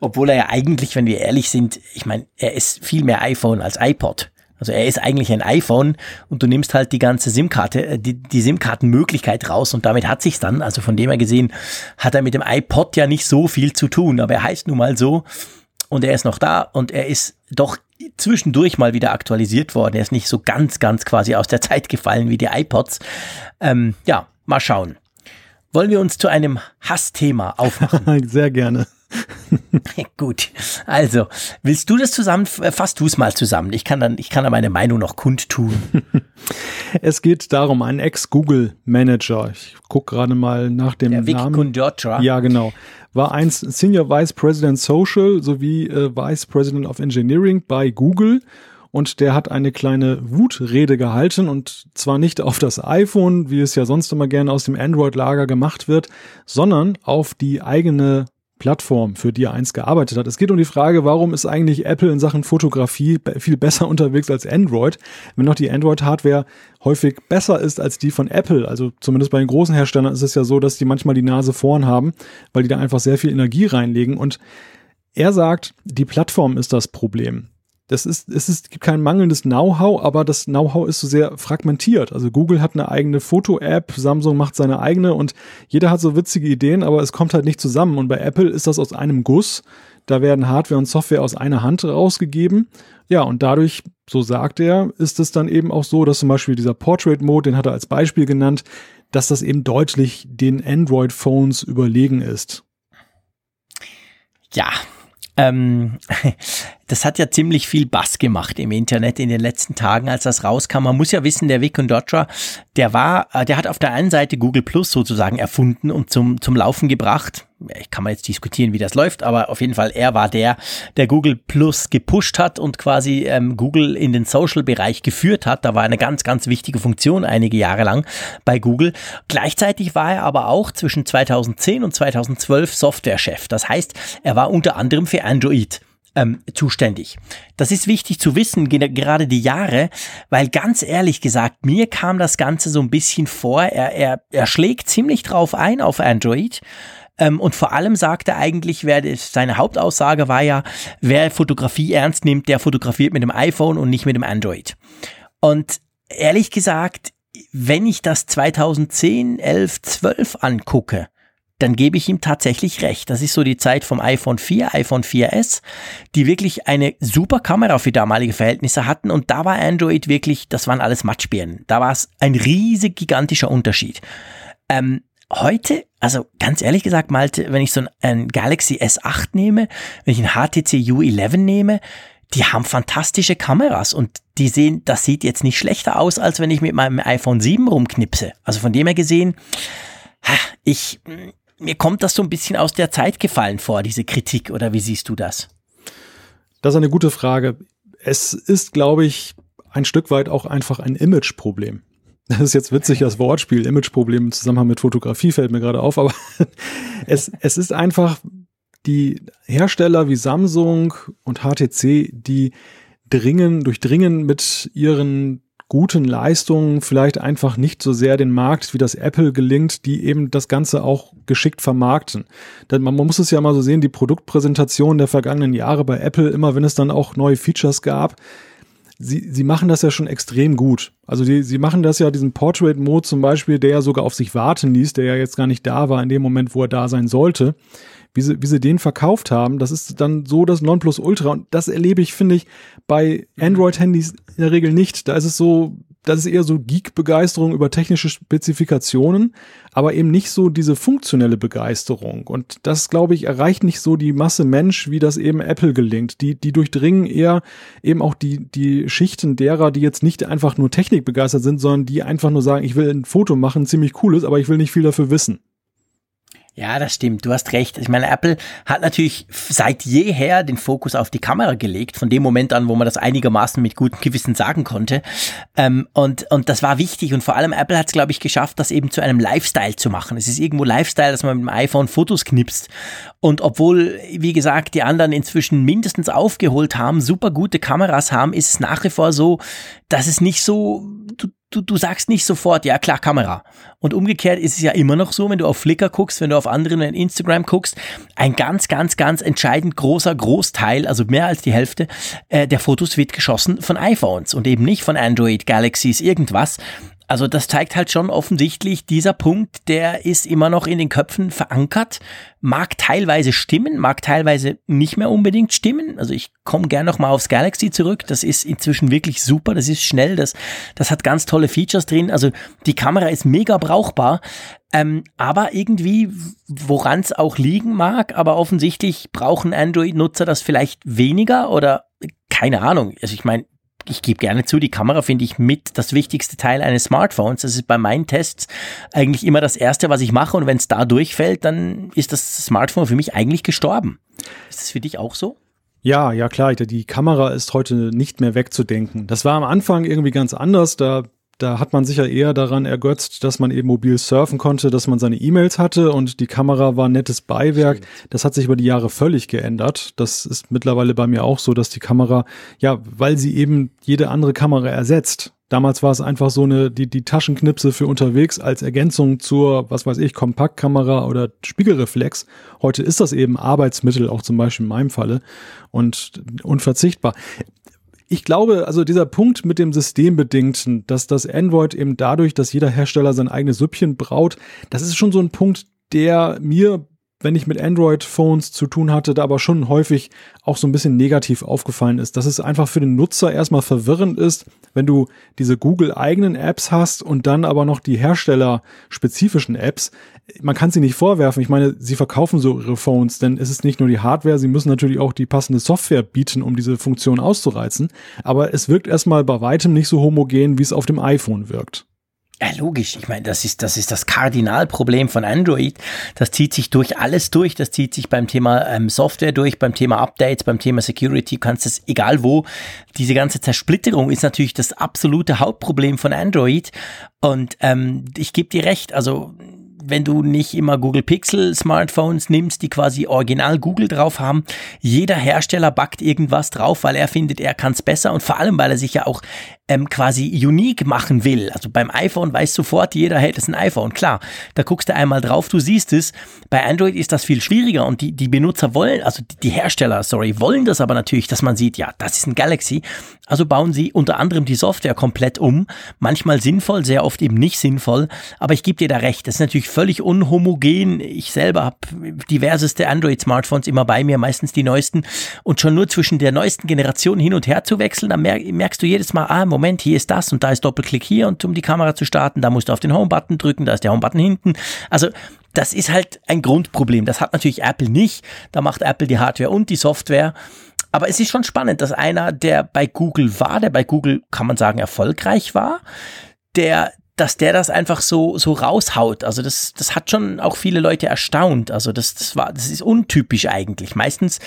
Obwohl er ja eigentlich, wenn wir ehrlich sind, ich meine, er ist viel mehr iPhone als iPod. Also er ist eigentlich ein iPhone und du nimmst halt die ganze SIM-Karte, äh, die, die SIM-Kartenmöglichkeit raus und damit hat sich's dann. Also von dem her gesehen hat er mit dem iPod ja nicht so viel zu tun, aber er heißt nun mal so und er ist noch da und er ist doch zwischendurch mal wieder aktualisiert worden. Er ist nicht so ganz, ganz quasi aus der Zeit gefallen wie die iPods. Ähm, ja, mal schauen. Wollen wir uns zu einem Hassthema aufmachen? Sehr gerne. Gut. Also, willst du das zusammen, fass du es mal zusammen. Ich kann dann, ich kann da meine Meinung noch kundtun. es geht darum, ein Ex-Google-Manager. Ich gucke gerade mal nach dem Der Vic Namen. Kundrotra. Ja, genau war einst Senior Vice President Social sowie äh, Vice President of Engineering bei Google. Und der hat eine kleine Wutrede gehalten und zwar nicht auf das iPhone, wie es ja sonst immer gerne aus dem Android-Lager gemacht wird, sondern auf die eigene Plattform, für die er einst gearbeitet hat. Es geht um die Frage, warum ist eigentlich Apple in Sachen Fotografie viel besser unterwegs als Android, wenn noch die Android-Hardware häufig besser ist als die von Apple. Also zumindest bei den großen Herstellern ist es ja so, dass die manchmal die Nase vorn haben, weil die da einfach sehr viel Energie reinlegen. Und er sagt, die Plattform ist das Problem das ist, es ist, gibt kein mangelndes Know-how, aber das Know-how ist so sehr fragmentiert. Also Google hat eine eigene Foto-App, Samsung macht seine eigene und jeder hat so witzige Ideen, aber es kommt halt nicht zusammen. Und bei Apple ist das aus einem Guss. Da werden Hardware und Software aus einer Hand rausgegeben. Ja, und dadurch, so sagt er, ist es dann eben auch so, dass zum Beispiel dieser Portrait-Mode, den hat er als Beispiel genannt, dass das eben deutlich den Android-Phones überlegen ist. Ja, ähm, das hat ja ziemlich viel Bass gemacht im Internet in den letzten Tagen, als das rauskam. Man muss ja wissen, der Vic Condotra, der war, äh, der hat auf der einen Seite Google Plus sozusagen erfunden und zum, zum Laufen gebracht. Ich kann mal jetzt diskutieren, wie das läuft, aber auf jeden Fall, er war der, der Google Plus gepusht hat und quasi ähm, Google in den Social-Bereich geführt hat. Da war eine ganz, ganz wichtige Funktion einige Jahre lang bei Google. Gleichzeitig war er aber auch zwischen 2010 und 2012 Softwarechef. Das heißt, er war unter anderem für Android ähm, zuständig. Das ist wichtig zu wissen, gerade die Jahre, weil ganz ehrlich gesagt, mir kam das Ganze so ein bisschen vor, er, er, er schlägt ziemlich drauf ein auf Android. Ähm, und vor allem sagt er eigentlich, wer seine Hauptaussage war ja, wer Fotografie ernst nimmt, der fotografiert mit dem iPhone und nicht mit dem Android. Und ehrlich gesagt, wenn ich das 2010, 11, 12 angucke, dann gebe ich ihm tatsächlich recht. Das ist so die Zeit vom iPhone 4, iPhone 4S, die wirklich eine super Kamera für damalige Verhältnisse hatten und da war Android wirklich, das waren alles Matschbirnen. Da war es ein riesig gigantischer Unterschied. Ähm, heute, also ganz ehrlich gesagt, Malte, wenn ich so ein, ein Galaxy S8 nehme, wenn ich ein HTC U11 nehme, die haben fantastische Kameras und die sehen, das sieht jetzt nicht schlechter aus, als wenn ich mit meinem iPhone 7 rumknipse. Also von dem her gesehen, ich, mir kommt das so ein bisschen aus der Zeit gefallen vor, diese Kritik, oder wie siehst du das? Das ist eine gute Frage. Es ist, glaube ich, ein Stück weit auch einfach ein Imageproblem. Das ist jetzt witzig, das Wortspiel, Imageproblem im Zusammenhang mit Fotografie fällt mir gerade auf, aber es, es ist einfach die Hersteller wie Samsung und HTC, die dringen, durchdringen mit ihren guten Leistungen vielleicht einfach nicht so sehr den Markt, wie das Apple gelingt, die eben das Ganze auch geschickt vermarkten. Denn man, muss es ja mal so sehen, die Produktpräsentation der vergangenen Jahre bei Apple, immer wenn es dann auch neue Features gab, sie, sie machen das ja schon extrem gut. Also die, sie machen das ja, diesen Portrait-Mode zum Beispiel, der ja sogar auf sich warten ließ, der ja jetzt gar nicht da war in dem Moment, wo er da sein sollte wie sie, wie sie den verkauft haben, das ist dann so das Nonplusultra. Und das erlebe ich, finde ich, bei Android-Handys in der Regel nicht. Da ist es so, das ist eher so Geek-Begeisterung über technische Spezifikationen, aber eben nicht so diese funktionelle Begeisterung. Und das, glaube ich, erreicht nicht so die Masse Mensch, wie das eben Apple gelingt. Die, die durchdringen eher eben auch die, die Schichten derer, die jetzt nicht einfach nur technikbegeistert sind, sondern die einfach nur sagen, ich will ein Foto machen, ziemlich cooles, aber ich will nicht viel dafür wissen. Ja, das stimmt. Du hast recht. Ich meine, Apple hat natürlich seit jeher den Fokus auf die Kamera gelegt, von dem Moment an, wo man das einigermaßen mit gutem Gewissen sagen konnte. Ähm, und, und das war wichtig. Und vor allem Apple hat es, glaube ich, geschafft, das eben zu einem Lifestyle zu machen. Es ist irgendwo Lifestyle, dass man mit dem iPhone Fotos knipst. Und obwohl, wie gesagt, die anderen inzwischen mindestens aufgeholt haben, super gute Kameras haben, ist es nach wie vor so, dass es nicht so, du, du, du sagst nicht sofort, ja klar, Kamera. Und umgekehrt ist es ja immer noch so, wenn du auf Flickr guckst, wenn du auf anderen in Instagram guckst, ein ganz, ganz, ganz entscheidend großer Großteil, also mehr als die Hälfte äh, der Fotos wird geschossen von iPhones und eben nicht von Android, Galaxies, irgendwas. Also das zeigt halt schon offensichtlich, dieser Punkt, der ist immer noch in den Köpfen verankert, mag teilweise stimmen, mag teilweise nicht mehr unbedingt stimmen. Also ich komme gern nochmal aufs Galaxy zurück, das ist inzwischen wirklich super, das ist schnell, das, das hat ganz tolle Features drin. Also die Kamera ist mega brauchbar, ähm, aber irgendwie, woran es auch liegen mag, aber offensichtlich brauchen Android-Nutzer das vielleicht weniger oder keine Ahnung. Also ich meine, ich gebe gerne zu, die Kamera finde ich mit das wichtigste Teil eines Smartphones. Das ist bei meinen Tests eigentlich immer das Erste, was ich mache. Und wenn es da durchfällt, dann ist das Smartphone für mich eigentlich gestorben. Ist das für dich auch so? Ja, ja klar, die Kamera ist heute nicht mehr wegzudenken. Das war am Anfang irgendwie ganz anders. Da da hat man sich ja eher daran ergötzt, dass man eben mobil surfen konnte, dass man seine E-Mails hatte und die Kamera war ein nettes Beiwerk. Das hat sich über die Jahre völlig geändert. Das ist mittlerweile bei mir auch so, dass die Kamera, ja, weil sie eben jede andere Kamera ersetzt. Damals war es einfach so eine, die, die Taschenknipse für unterwegs als Ergänzung zur, was weiß ich, Kompaktkamera oder Spiegelreflex. Heute ist das eben Arbeitsmittel, auch zum Beispiel in meinem Falle und unverzichtbar ich glaube, also dieser Punkt mit dem Systembedingten, dass das Android eben dadurch, dass jeder Hersteller sein eigenes Süppchen braut, das ist schon so ein Punkt, der mir wenn ich mit Android-Phones zu tun hatte, da aber schon häufig auch so ein bisschen negativ aufgefallen ist, dass es einfach für den Nutzer erstmal verwirrend ist, wenn du diese Google-eigenen Apps hast und dann aber noch die herstellerspezifischen Apps. Man kann sie nicht vorwerfen. Ich meine, sie verkaufen so ihre Phones, denn es ist nicht nur die Hardware, sie müssen natürlich auch die passende Software bieten, um diese Funktion auszureizen. Aber es wirkt erstmal bei weitem nicht so homogen, wie es auf dem iPhone wirkt. Ja, logisch. Ich meine, das ist, das ist das Kardinalproblem von Android. Das zieht sich durch alles durch. Das zieht sich beim Thema ähm, Software durch, beim Thema Updates, beim Thema Security. Du kannst es egal wo. Diese ganze Zersplitterung ist natürlich das absolute Hauptproblem von Android. Und ähm, ich gebe dir recht. Also wenn du nicht immer Google Pixel Smartphones nimmst, die quasi original Google drauf haben. Jeder Hersteller backt irgendwas drauf, weil er findet, er kann es besser und vor allem, weil er sich ja auch ähm, quasi unique machen will. Also beim iPhone weiß sofort jeder, hey, das ist ein iPhone. Klar, da guckst du einmal drauf, du siehst es. Bei Android ist das viel schwieriger und die, die Benutzer wollen, also die Hersteller, sorry, wollen das aber natürlich, dass man sieht, ja, das ist ein Galaxy. Also bauen sie unter anderem die Software komplett um. Manchmal sinnvoll, sehr oft eben nicht sinnvoll. Aber ich gebe dir da recht, das ist natürlich völlig unhomogen. Ich selber habe diverseste Android-Smartphones immer bei mir, meistens die neuesten. Und schon nur zwischen der neuesten Generation hin und her zu wechseln, dann merkst du jedes Mal, ah, Moment, hier ist das und da ist Doppelklick hier und um die Kamera zu starten, da musst du auf den Home-Button drücken, da ist der Home-Button hinten. Also das ist halt ein Grundproblem. Das hat natürlich Apple nicht. Da macht Apple die Hardware und die Software. Aber es ist schon spannend, dass einer, der bei Google war, der bei Google, kann man sagen, erfolgreich war, der, dass der das einfach so, so raushaut. Also das, das hat schon auch viele Leute erstaunt. Also das, das war, das ist untypisch eigentlich. Meistens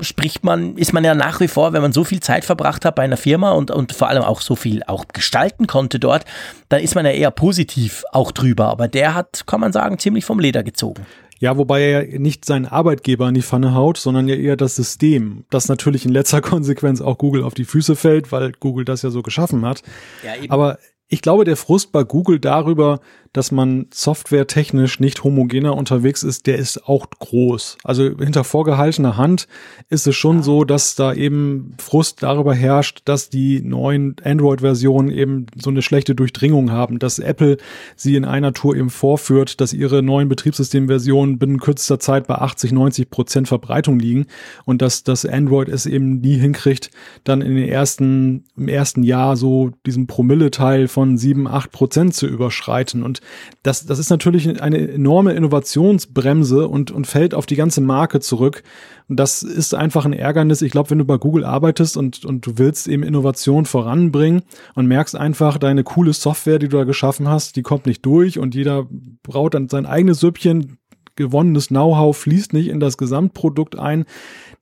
spricht man, ist man ja nach wie vor, wenn man so viel Zeit verbracht hat bei einer Firma und, und vor allem auch so viel auch gestalten konnte dort, dann ist man ja eher positiv auch drüber. Aber der hat, kann man sagen, ziemlich vom Leder gezogen. Ja, wobei er ja nicht seinen Arbeitgeber in die Pfanne haut, sondern ja eher das System, das natürlich in letzter Konsequenz auch Google auf die Füße fällt, weil Google das ja so geschaffen hat. Ja, Aber ich glaube, der Frust bei Google darüber, dass man softwaretechnisch nicht homogener unterwegs ist, der ist auch groß. Also hinter vorgehaltener Hand ist es schon so, dass da eben Frust darüber herrscht, dass die neuen Android-Versionen eben so eine schlechte Durchdringung haben, dass Apple sie in einer Tour eben vorführt, dass ihre neuen Betriebssystemversionen binnen kürzester Zeit bei 80, 90 Prozent Verbreitung liegen und dass das Android es eben nie hinkriegt, dann in den ersten, im ersten Jahr so diesen Promille-Teil von 7, 8 Prozent zu überschreiten. Und das, das ist natürlich eine enorme Innovationsbremse und, und fällt auf die ganze Marke zurück. Und das ist einfach ein Ärgernis. Ich glaube, wenn du bei Google arbeitest und, und du willst eben Innovation voranbringen und merkst einfach, deine coole Software, die du da geschaffen hast, die kommt nicht durch und jeder braut dann sein eigenes Süppchen, gewonnenes Know-how fließt nicht in das Gesamtprodukt ein.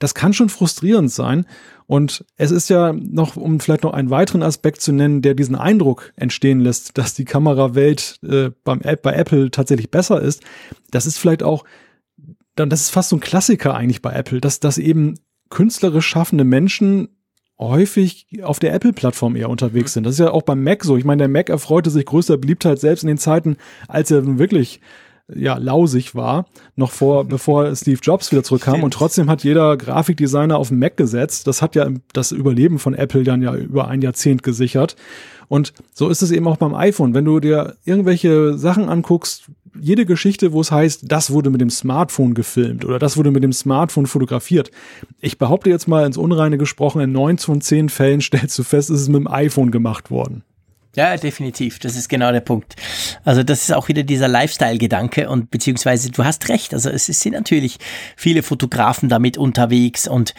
Das kann schon frustrierend sein. Und es ist ja noch, um vielleicht noch einen weiteren Aspekt zu nennen, der diesen Eindruck entstehen lässt, dass die Kamerawelt äh, beim, bei Apple tatsächlich besser ist. Das ist vielleicht auch, das ist fast so ein Klassiker eigentlich bei Apple, dass, dass eben künstlerisch schaffende Menschen häufig auf der Apple-Plattform eher unterwegs sind. Das ist ja auch beim Mac so. Ich meine, der Mac erfreute sich größter Beliebtheit selbst in den Zeiten, als er wirklich ja lausig war, noch vor, bevor Steve Jobs wieder zurückkam. Stimmt. Und trotzdem hat jeder Grafikdesigner auf den Mac gesetzt. Das hat ja das Überleben von Apple dann ja über ein Jahrzehnt gesichert. Und so ist es eben auch beim iPhone. Wenn du dir irgendwelche Sachen anguckst, jede Geschichte, wo es heißt, das wurde mit dem Smartphone gefilmt oder das wurde mit dem Smartphone fotografiert. Ich behaupte jetzt mal ins Unreine gesprochen, in neun von zehn Fällen stellst du fest, ist es mit dem iPhone gemacht worden. Ja, definitiv. Das ist genau der Punkt. Also das ist auch wieder dieser Lifestyle-Gedanke und beziehungsweise du hast recht. Also es sind natürlich viele Fotografen damit unterwegs und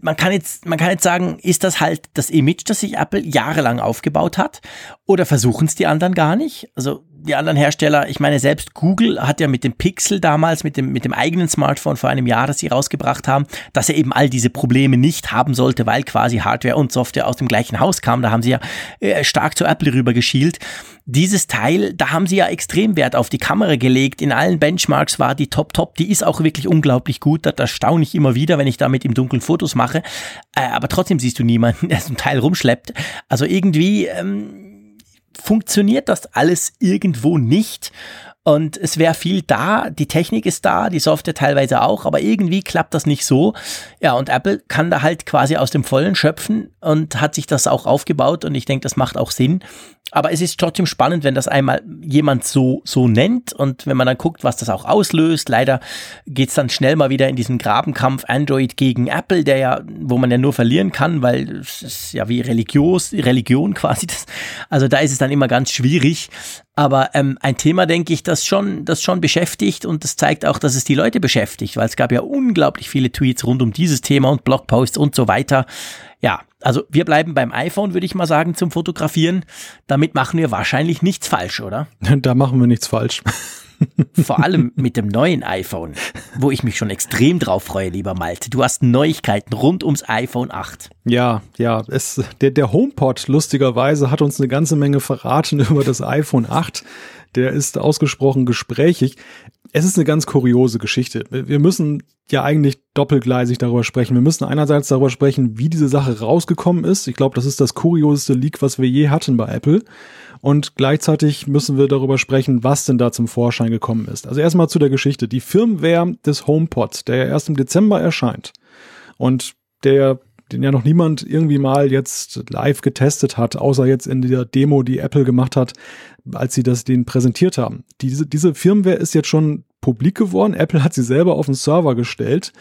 man kann jetzt, man kann jetzt sagen, ist das halt das Image, das sich Apple jahrelang aufgebaut hat? Oder versuchen es die anderen gar nicht? Also die anderen Hersteller, ich meine, selbst Google hat ja mit dem Pixel damals, mit dem, mit dem eigenen Smartphone vor einem Jahr, das sie rausgebracht haben, dass er eben all diese Probleme nicht haben sollte, weil quasi Hardware und Software aus dem gleichen Haus kamen. Da haben sie ja äh, stark zu Apple rüber geschielt. Dieses Teil, da haben sie ja extrem Wert auf die Kamera gelegt. In allen Benchmarks war die top, top. Die ist auch wirklich unglaublich gut. Das staune ich immer wieder, wenn ich damit im Dunkeln Fotos mache. Äh, aber trotzdem siehst du niemanden, der so ein Teil rumschleppt. Also irgendwie, ähm, funktioniert das alles irgendwo nicht. Und es wäre viel da, die Technik ist da, die Software teilweise auch, aber irgendwie klappt das nicht so. Ja, und Apple kann da halt quasi aus dem Vollen schöpfen und hat sich das auch aufgebaut und ich denke, das macht auch Sinn. Aber es ist trotzdem spannend, wenn das einmal jemand so, so nennt und wenn man dann guckt, was das auch auslöst. Leider geht's dann schnell mal wieder in diesen Grabenkampf Android gegen Apple, der ja, wo man ja nur verlieren kann, weil es ist ja wie Religios, Religion quasi. Das, also da ist es dann immer ganz schwierig. Aber ähm, ein Thema, denke ich, das schon, das schon beschäftigt und das zeigt auch, dass es die Leute beschäftigt, weil es gab ja unglaublich viele Tweets rund um dieses Thema und Blogposts und so weiter. Also wir bleiben beim iPhone, würde ich mal sagen, zum Fotografieren. Damit machen wir wahrscheinlich nichts falsch, oder? Da machen wir nichts falsch. Vor allem mit dem neuen iPhone, wo ich mich schon extrem drauf freue, lieber Malte. Du hast Neuigkeiten rund ums iPhone 8. Ja, ja, es, der, der HomePod lustigerweise hat uns eine ganze Menge verraten über das iPhone 8. Der ist ausgesprochen gesprächig. Es ist eine ganz kuriose Geschichte. Wir müssen ja eigentlich doppelgleisig darüber sprechen. Wir müssen einerseits darüber sprechen, wie diese Sache rausgekommen ist. Ich glaube, das ist das kurioseste Leak, was wir je hatten bei Apple. Und gleichzeitig müssen wir darüber sprechen, was denn da zum Vorschein gekommen ist. Also erstmal zu der Geschichte. Die Firmware des HomePods, der ja erst im Dezember erscheint und der den ja noch niemand irgendwie mal jetzt live getestet hat, außer jetzt in der Demo, die Apple gemacht hat, als sie das den präsentiert haben. Diese, diese Firmware ist jetzt schon publik geworden. Apple hat sie selber auf den Server gestellt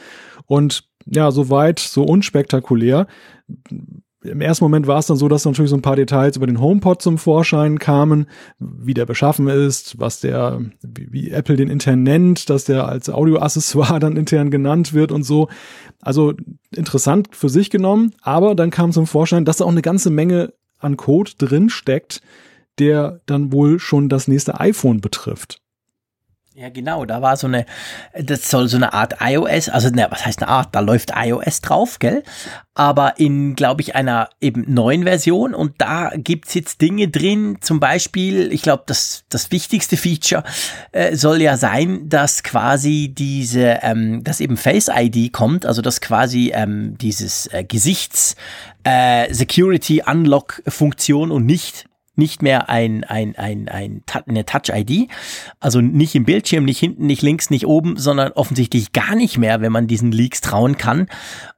und ja, soweit, so unspektakulär im ersten Moment war es dann so, dass natürlich so ein paar Details über den HomePod zum Vorschein kamen, wie der beschaffen ist, was der, wie, wie Apple den intern nennt, dass der als Audioaccessoire dann intern genannt wird und so. Also interessant für sich genommen, aber dann kam zum Vorschein, dass da auch eine ganze Menge an Code drin steckt, der dann wohl schon das nächste iPhone betrifft. Ja, genau, da war so eine, das soll so eine Art iOS, also ne, was heißt eine Art, da läuft iOS drauf, gell? Aber in, glaube ich, einer eben neuen Version und da gibt's jetzt Dinge drin, zum Beispiel, ich glaube, das, das wichtigste Feature äh, soll ja sein, dass quasi diese, ähm, dass eben Face ID kommt, also dass quasi ähm, dieses äh, Gesichts äh, Security Unlock Funktion und nicht nicht mehr ein, ein, ein, ein, eine Touch-ID, also nicht im Bildschirm, nicht hinten, nicht links, nicht oben, sondern offensichtlich gar nicht mehr, wenn man diesen Leaks trauen kann.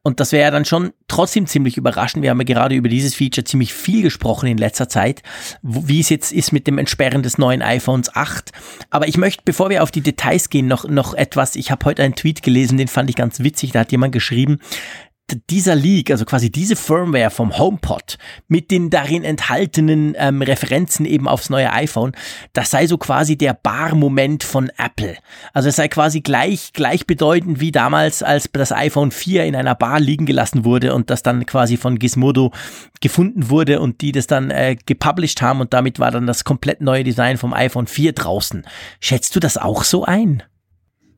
Und das wäre ja dann schon trotzdem ziemlich überraschend. Wir haben ja gerade über dieses Feature ziemlich viel gesprochen in letzter Zeit, wie es jetzt ist mit dem Entsperren des neuen iPhones 8. Aber ich möchte, bevor wir auf die Details gehen, noch, noch etwas. Ich habe heute einen Tweet gelesen, den fand ich ganz witzig. Da hat jemand geschrieben, dieser Leak, also quasi diese Firmware vom HomePod mit den darin enthaltenen ähm, Referenzen eben aufs neue iPhone, das sei so quasi der Bar-Moment von Apple. Also es sei quasi gleich, gleichbedeutend wie damals, als das iPhone 4 in einer Bar liegen gelassen wurde und das dann quasi von Gizmodo gefunden wurde und die das dann äh, gepublished haben und damit war dann das komplett neue Design vom iPhone 4 draußen. Schätzt du das auch so ein?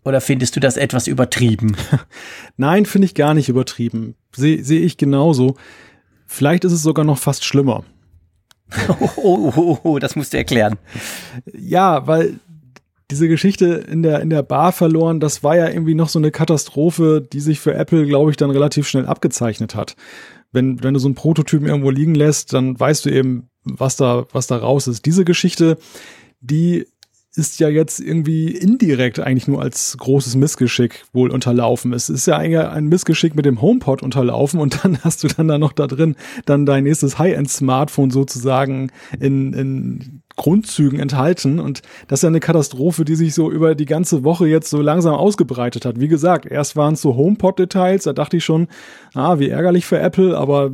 Oder findest du das etwas übertrieben? Nein, finde ich gar nicht übertrieben. Sehe seh ich genauso. Vielleicht ist es sogar noch fast schlimmer. oh, oh, oh, oh, das musst du erklären. Ja, weil diese Geschichte in der, in der Bar verloren, das war ja irgendwie noch so eine Katastrophe, die sich für Apple, glaube ich, dann relativ schnell abgezeichnet hat. Wenn, wenn du so einen Prototypen irgendwo liegen lässt, dann weißt du eben, was da, was da raus ist. Diese Geschichte, die ist ja jetzt irgendwie indirekt eigentlich nur als großes Missgeschick wohl unterlaufen. Es ist ja eigentlich ein Missgeschick mit dem HomePod unterlaufen und dann hast du dann da noch da drin dann dein nächstes High-End-Smartphone sozusagen in, in Grundzügen enthalten. Und das ist ja eine Katastrophe, die sich so über die ganze Woche jetzt so langsam ausgebreitet hat. Wie gesagt, erst waren es so HomePod-Details, da dachte ich schon, ah, wie ärgerlich für Apple, aber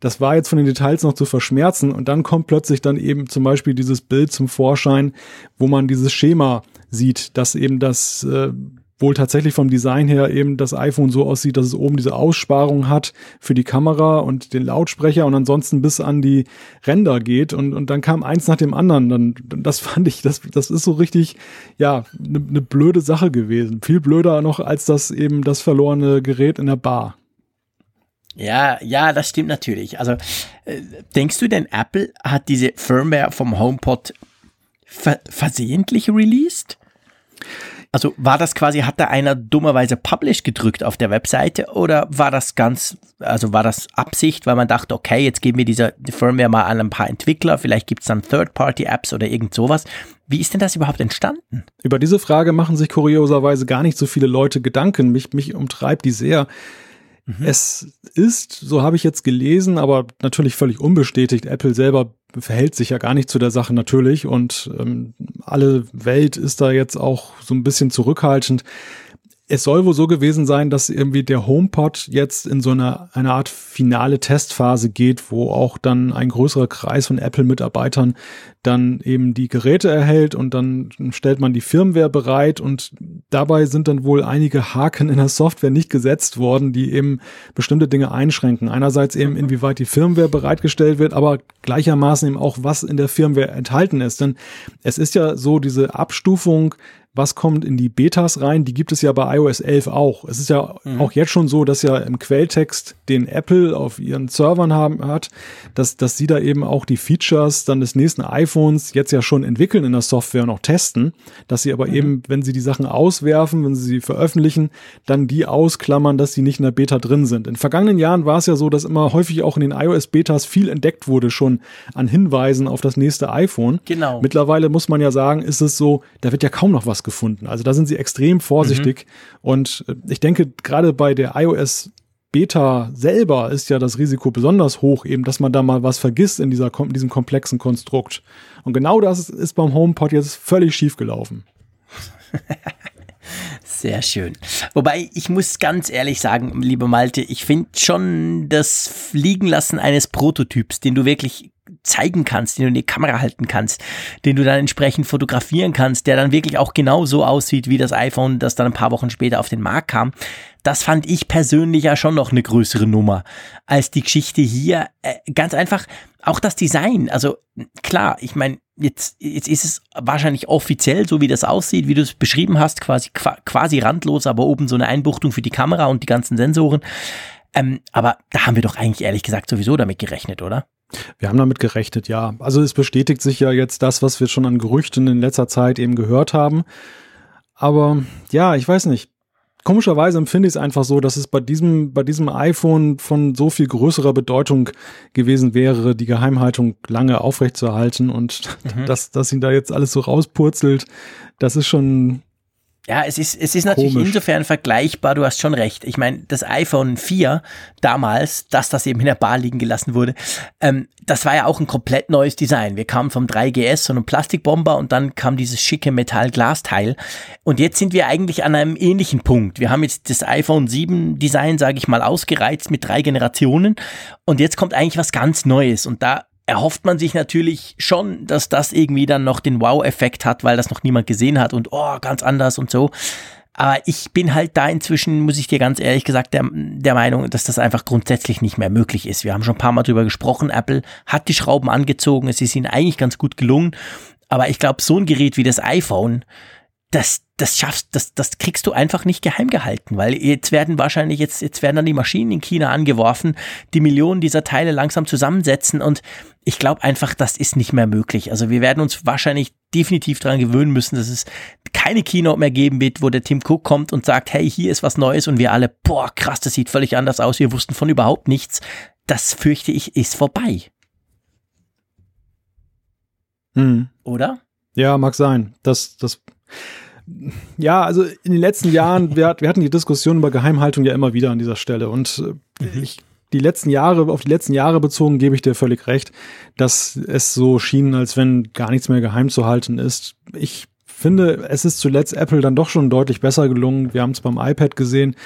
das war jetzt von den Details noch zu verschmerzen. Und dann kommt plötzlich dann eben zum Beispiel dieses Bild zum Vorschein, wo man dieses Schema sieht, dass eben das äh, wohl tatsächlich vom Design her eben das iPhone so aussieht, dass es oben diese Aussparung hat für die Kamera und den Lautsprecher und ansonsten bis an die Ränder geht und, und dann kam eins nach dem anderen. Dann, das fand ich, das, das ist so richtig, ja, eine ne blöde Sache gewesen. Viel blöder noch als das eben das verlorene Gerät in der Bar. Ja, ja, das stimmt natürlich. Also, äh, denkst du denn, Apple hat diese Firmware vom HomePod ver versehentlich released? Also war das quasi, hat da einer dummerweise Publish gedrückt auf der Webseite oder war das ganz, also war das Absicht, weil man dachte, okay, jetzt geben wir dieser Firmware mal an ein paar Entwickler, vielleicht gibt es dann Third-Party-Apps oder irgend sowas. Wie ist denn das überhaupt entstanden? Über diese Frage machen sich kurioserweise gar nicht so viele Leute Gedanken. Mich, mich umtreibt die sehr. Mhm. Es ist, so habe ich jetzt gelesen, aber natürlich völlig unbestätigt. Apple selber verhält sich ja gar nicht zu der Sache natürlich und ähm, alle Welt ist da jetzt auch so ein bisschen zurückhaltend es soll wohl so gewesen sein, dass irgendwie der HomePod jetzt in so eine, eine Art finale Testphase geht, wo auch dann ein größerer Kreis von Apple-Mitarbeitern dann eben die Geräte erhält und dann stellt man die Firmware bereit und dabei sind dann wohl einige Haken in der Software nicht gesetzt worden, die eben bestimmte Dinge einschränken. Einerseits eben inwieweit die Firmware bereitgestellt wird, aber gleichermaßen eben auch was in der Firmware enthalten ist. Denn es ist ja so diese Abstufung was kommt in die Betas rein, die gibt es ja bei iOS 11 auch. Es ist ja mhm. auch jetzt schon so, dass ja im Quelltext, den Apple auf ihren Servern haben hat, dass, dass sie da eben auch die Features dann des nächsten iPhones jetzt ja schon entwickeln in der Software und auch testen, dass sie aber mhm. eben, wenn sie die Sachen auswerfen, wenn sie sie veröffentlichen, dann die ausklammern, dass sie nicht in der Beta drin sind. In vergangenen Jahren war es ja so, dass immer häufig auch in den iOS-Betas viel entdeckt wurde schon an Hinweisen auf das nächste iPhone. Genau. Mittlerweile muss man ja sagen, ist es so, da wird ja kaum noch was gefunden. Also da sind sie extrem vorsichtig. Mhm. Und äh, ich denke, gerade bei der iOS Beta selber ist ja das Risiko besonders hoch, eben, dass man da mal was vergisst in, dieser, in diesem komplexen Konstrukt. Und genau das ist beim HomePod jetzt völlig schief gelaufen. Sehr schön. Wobei ich muss ganz ehrlich sagen, lieber Malte, ich finde schon das Fliegenlassen eines Prototyps, den du wirklich zeigen kannst, den du in die Kamera halten kannst, den du dann entsprechend fotografieren kannst, der dann wirklich auch genau so aussieht wie das iPhone, das dann ein paar Wochen später auf den Markt kam. Das fand ich persönlich ja schon noch eine größere Nummer als die Geschichte hier. Äh, ganz einfach auch das Design. Also klar, ich meine, jetzt, jetzt ist es wahrscheinlich offiziell, so wie das aussieht, wie du es beschrieben hast, quasi, quasi randlos, aber oben so eine Einbuchtung für die Kamera und die ganzen Sensoren. Ähm, aber da haben wir doch eigentlich ehrlich gesagt sowieso damit gerechnet, oder? Wir haben damit gerechnet, ja. Also es bestätigt sich ja jetzt das, was wir schon an Gerüchten in letzter Zeit eben gehört haben. Aber ja, ich weiß nicht. Komischerweise empfinde ich es einfach so, dass es bei diesem, bei diesem iPhone von so viel größerer Bedeutung gewesen wäre, die Geheimhaltung lange aufrechtzuerhalten und mhm. dass, dass ihn da jetzt alles so rauspurzelt, das ist schon, ja, es ist, es ist natürlich Komisch. insofern vergleichbar, du hast schon recht. Ich meine, das iPhone 4 damals, dass das eben in der Bar liegen gelassen wurde, ähm, das war ja auch ein komplett neues Design. Wir kamen vom 3GS, so einem Plastikbomber und dann kam dieses schicke Metall-Glas-Teil. Und jetzt sind wir eigentlich an einem ähnlichen Punkt. Wir haben jetzt das iPhone 7 Design, sage ich mal, ausgereizt mit drei Generationen und jetzt kommt eigentlich was ganz Neues und da erhofft man sich natürlich schon, dass das irgendwie dann noch den Wow-Effekt hat, weil das noch niemand gesehen hat und oh, ganz anders und so. Aber ich bin halt da inzwischen, muss ich dir ganz ehrlich gesagt, der, der Meinung, dass das einfach grundsätzlich nicht mehr möglich ist. Wir haben schon ein paar Mal drüber gesprochen. Apple hat die Schrauben angezogen. Es ist ihnen eigentlich ganz gut gelungen. Aber ich glaube, so ein Gerät wie das iPhone, das, das schaffst, das, das kriegst du einfach nicht geheim gehalten, weil jetzt werden wahrscheinlich, jetzt, jetzt werden dann die Maschinen in China angeworfen, die Millionen dieser Teile langsam zusammensetzen und ich glaube einfach, das ist nicht mehr möglich. Also wir werden uns wahrscheinlich definitiv daran gewöhnen müssen, dass es keine Keynote mehr geben wird, wo der Tim Cook kommt und sagt, hey, hier ist was Neues und wir alle, boah, krass, das sieht völlig anders aus, wir wussten von überhaupt nichts. Das fürchte ich, ist vorbei. Hm. Oder? Ja, mag sein. Das, das, ja, also in den letzten Jahren, wir, wir hatten die Diskussion über Geheimhaltung ja immer wieder an dieser Stelle und äh, mhm. ich die letzten Jahre, auf die letzten Jahre bezogen, gebe ich dir völlig recht, dass es so schien, als wenn gar nichts mehr geheim zu halten ist. Ich finde, es ist zuletzt Apple dann doch schon deutlich besser gelungen. Wir haben es beim iPad gesehen,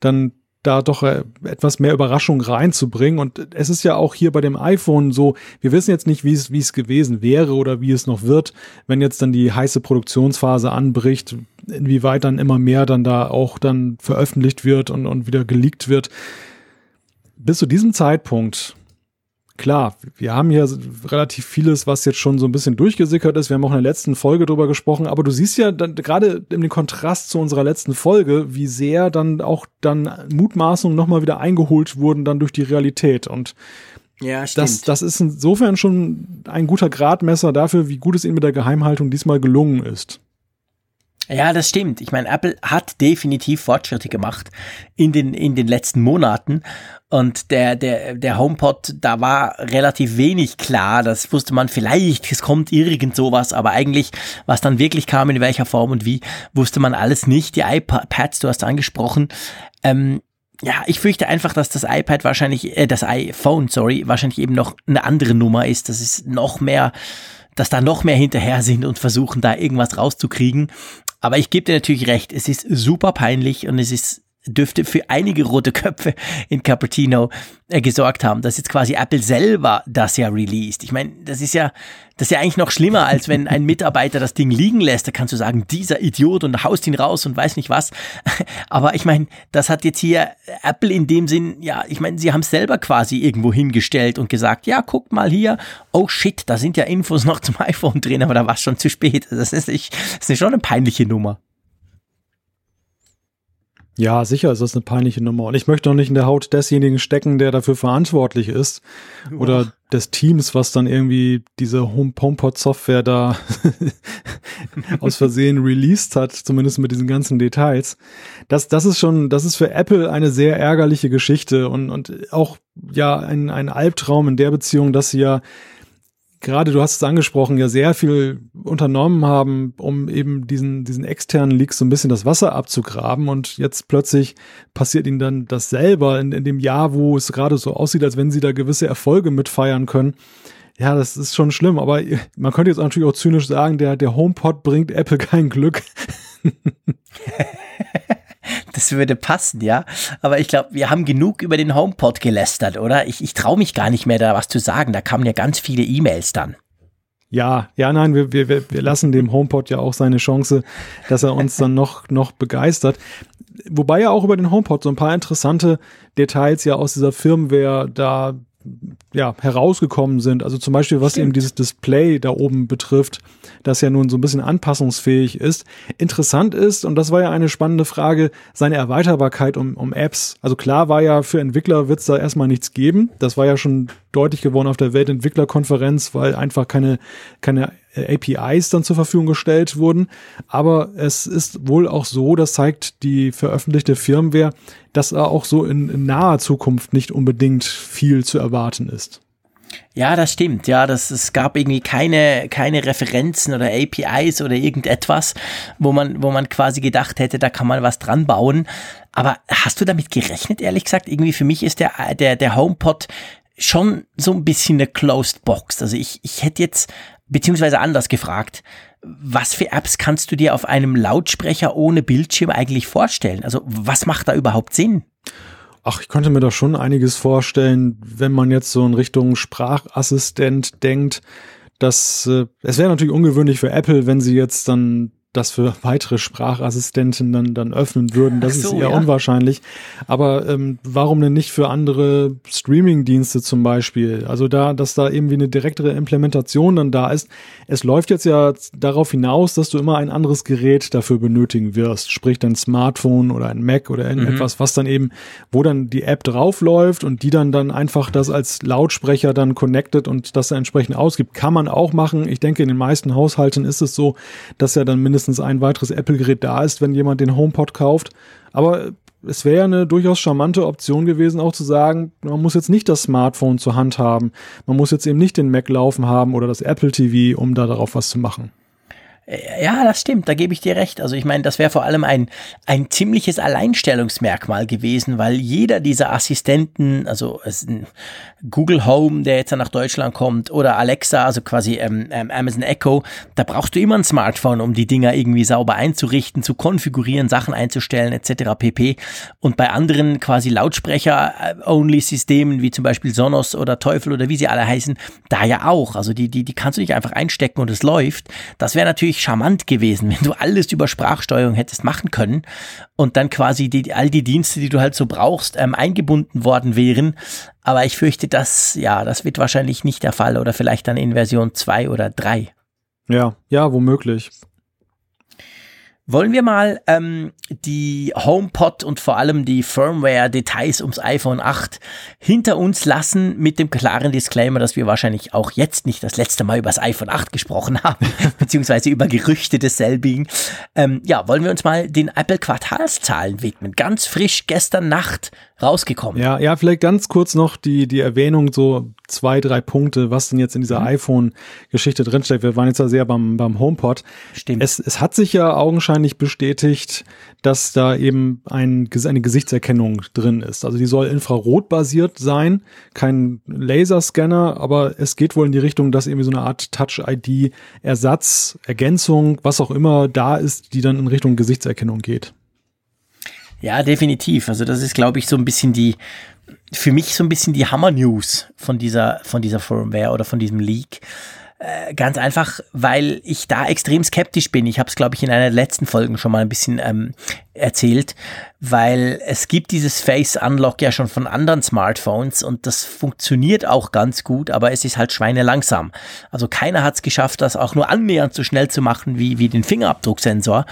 dann da doch äh, etwas mehr Überraschung reinzubringen. Und es ist ja auch hier bei dem iPhone so, wir wissen jetzt nicht, wie es, wie es gewesen wäre oder wie es noch wird, wenn jetzt dann die heiße Produktionsphase anbricht, inwieweit dann immer mehr dann da auch dann veröffentlicht wird und, und wieder geleakt wird. Bis zu diesem Zeitpunkt klar, wir haben hier relativ vieles, was jetzt schon so ein bisschen durchgesickert ist. Wir haben auch in der letzten Folge drüber gesprochen, aber du siehst ja dann gerade dem Kontrast zu unserer letzten Folge, wie sehr dann auch dann Mutmaßungen nochmal wieder eingeholt wurden dann durch die Realität und ja, stimmt. Das, das ist insofern schon ein guter Gradmesser dafür, wie gut es ihnen mit der Geheimhaltung diesmal gelungen ist. Ja, das stimmt. Ich meine, Apple hat definitiv Fortschritte gemacht in den, in den letzten Monaten. Und der, der, der HomePod, da war relativ wenig klar. Das wusste man vielleicht, es kommt irgend sowas, aber eigentlich, was dann wirklich kam, in welcher Form und wie, wusste man alles nicht. Die iPads, du hast angesprochen. Ähm, ja, ich fürchte einfach, dass das iPad wahrscheinlich, äh, das iPhone, sorry, wahrscheinlich eben noch eine andere Nummer ist. Das ist noch mehr, dass da noch mehr hinterher sind und versuchen, da irgendwas rauszukriegen. Aber ich gebe dir natürlich recht, es ist super peinlich und es ist dürfte für einige rote Köpfe in Cupertino äh, gesorgt haben, dass jetzt quasi Apple selber das ja released. Ich meine, das ist ja, das ist ja eigentlich noch schlimmer, als wenn ein Mitarbeiter das Ding liegen lässt. Da kannst du sagen, dieser Idiot und haust ihn raus und weiß nicht was. Aber ich meine, das hat jetzt hier Apple in dem Sinn, ja, ich meine, sie haben es selber quasi irgendwo hingestellt und gesagt, ja, guck mal hier, oh shit, da sind ja Infos noch zum iPhone drin, aber da war es schon zu spät. Das ist, nicht, das ist schon eine peinliche Nummer. Ja, sicher ist das eine peinliche Nummer. Und ich möchte auch nicht in der Haut desjenigen stecken, der dafür verantwortlich ist. Oder des Teams, was dann irgendwie diese Home HomePod-Software da aus Versehen released hat, zumindest mit diesen ganzen Details. Das, das ist schon, das ist für Apple eine sehr ärgerliche Geschichte und, und auch ja ein, ein Albtraum in der Beziehung, dass sie ja gerade du hast es angesprochen, ja sehr viel unternommen haben, um eben diesen, diesen externen Leaks so ein bisschen das Wasser abzugraben und jetzt plötzlich passiert ihnen dann das selber in, in dem Jahr, wo es gerade so aussieht, als wenn sie da gewisse Erfolge mitfeiern können. Ja, das ist schon schlimm, aber man könnte jetzt natürlich auch zynisch sagen, der, der HomePod bringt Apple kein Glück. Das würde passen, ja. Aber ich glaube, wir haben genug über den HomePod gelästert, oder? Ich, ich traue mich gar nicht mehr, da was zu sagen. Da kamen ja ganz viele E-Mails dann. Ja, ja, nein, wir, wir, wir lassen dem HomePod ja auch seine Chance, dass er uns dann noch, noch begeistert. Wobei ja auch über den HomePod so ein paar interessante Details ja aus dieser Firmware da ja, herausgekommen sind. Also zum Beispiel, was Stimmt. eben dieses Display da oben betrifft, das ja nun so ein bisschen anpassungsfähig ist. Interessant ist, und das war ja eine spannende Frage, seine Erweiterbarkeit um, um Apps. Also klar war ja, für Entwickler wird es da erstmal nichts geben. Das war ja schon deutlich geworden auf der Weltentwicklerkonferenz, weil einfach keine, keine APIs dann zur Verfügung gestellt wurden. Aber es ist wohl auch so, das zeigt die veröffentlichte Firmware, dass da auch so in, in naher Zukunft nicht unbedingt viel zu erwarten ist. Ja, das stimmt. Ja, das, es gab irgendwie keine, keine Referenzen oder APIs oder irgendetwas, wo man, wo man quasi gedacht hätte, da kann man was dran bauen. Aber hast du damit gerechnet, ehrlich gesagt? Irgendwie für mich ist der, der, der HomePod schon so ein bisschen eine Closed Box. Also ich, ich hätte jetzt beziehungsweise anders gefragt, was für Apps kannst du dir auf einem Lautsprecher ohne Bildschirm eigentlich vorstellen? Also was macht da überhaupt Sinn? Ach, ich könnte mir da schon einiges vorstellen, wenn man jetzt so in Richtung Sprachassistent denkt. dass äh, es wäre natürlich ungewöhnlich für Apple, wenn sie jetzt dann das für weitere Sprachassistenten dann, dann öffnen würden. Das so, ist eher ja. unwahrscheinlich. Aber ähm, warum denn nicht für andere Streaming-Dienste zum Beispiel? Also da, dass da irgendwie eine direktere Implementation dann da ist. Es läuft jetzt ja darauf hinaus, dass du immer ein anderes Gerät dafür benötigen wirst. Sprich dein Smartphone oder ein Mac oder irgendetwas, mhm. was dann eben, wo dann die App draufläuft und die dann dann einfach das als Lautsprecher dann connected und das dann entsprechend ausgibt. Kann man auch machen. Ich denke, in den meisten Haushalten ist es so, dass ja dann mindestens mindestens ein weiteres Apple-Gerät da ist, wenn jemand den HomePod kauft. Aber es wäre eine durchaus charmante Option gewesen, auch zu sagen, man muss jetzt nicht das Smartphone zur Hand haben. Man muss jetzt eben nicht den Mac laufen haben oder das Apple TV, um da darauf was zu machen. Äh, ja, das stimmt, da gebe ich dir recht. Also ich meine, das wäre vor allem ein, ein ziemliches Alleinstellungsmerkmal gewesen, weil jeder dieser Assistenten, also Google Home, der jetzt nach Deutschland kommt, oder Alexa, also quasi ähm, ähm, Amazon Echo, da brauchst du immer ein Smartphone, um die Dinger irgendwie sauber einzurichten, zu konfigurieren, Sachen einzustellen etc. pp. Und bei anderen quasi Lautsprecher-Only-Systemen, wie zum Beispiel Sonos oder Teufel oder wie sie alle heißen, da ja auch. Also die, die, die kannst du nicht einfach einstecken und es läuft. Das wäre natürlich natürlich charmant gewesen, wenn du alles über Sprachsteuerung hättest machen können und dann quasi die, all die Dienste, die du halt so brauchst, ähm, eingebunden worden wären. Aber ich fürchte, das, ja, das wird wahrscheinlich nicht der Fall oder vielleicht dann in Version 2 oder 3. Ja, ja, womöglich. Wollen wir mal ähm, die HomePod und vor allem die Firmware-Details ums iPhone 8 hinter uns lassen mit dem klaren Disclaimer, dass wir wahrscheinlich auch jetzt nicht das letzte Mal über das iPhone 8 gesprochen haben, beziehungsweise über Gerüchte desselbigen. Ähm, ja, wollen wir uns mal den Apple-Quartalszahlen widmen. Ganz frisch gestern Nacht rausgekommen. Ja, ja, vielleicht ganz kurz noch die, die Erwähnung, so zwei, drei Punkte, was denn jetzt in dieser mhm. iPhone-Geschichte drinsteckt. Wir waren jetzt ja sehr beim, beim HomePod. Stimmt. Es, es hat sich ja augenscheinlich bestätigt, dass da eben ein, eine Gesichtserkennung drin ist. Also die soll infrarotbasiert sein, kein Laserscanner, aber es geht wohl in die Richtung, dass irgendwie so eine Art Touch-ID-Ersatz, Ergänzung, was auch immer da ist, die dann in Richtung Gesichtserkennung geht. Ja, definitiv. Also das ist, glaube ich, so ein bisschen die, für mich so ein bisschen die Hammer-News von dieser, von dieser Firmware oder von diesem Leak. Äh, ganz einfach, weil ich da extrem skeptisch bin. Ich habe es, glaube ich, in einer der letzten Folgen schon mal ein bisschen ähm, erzählt, weil es gibt dieses Face Unlock ja schon von anderen Smartphones und das funktioniert auch ganz gut, aber es ist halt schweinelangsam. Also keiner hat es geschafft, das auch nur annähernd so schnell zu machen wie, wie den Fingerabdrucksensor.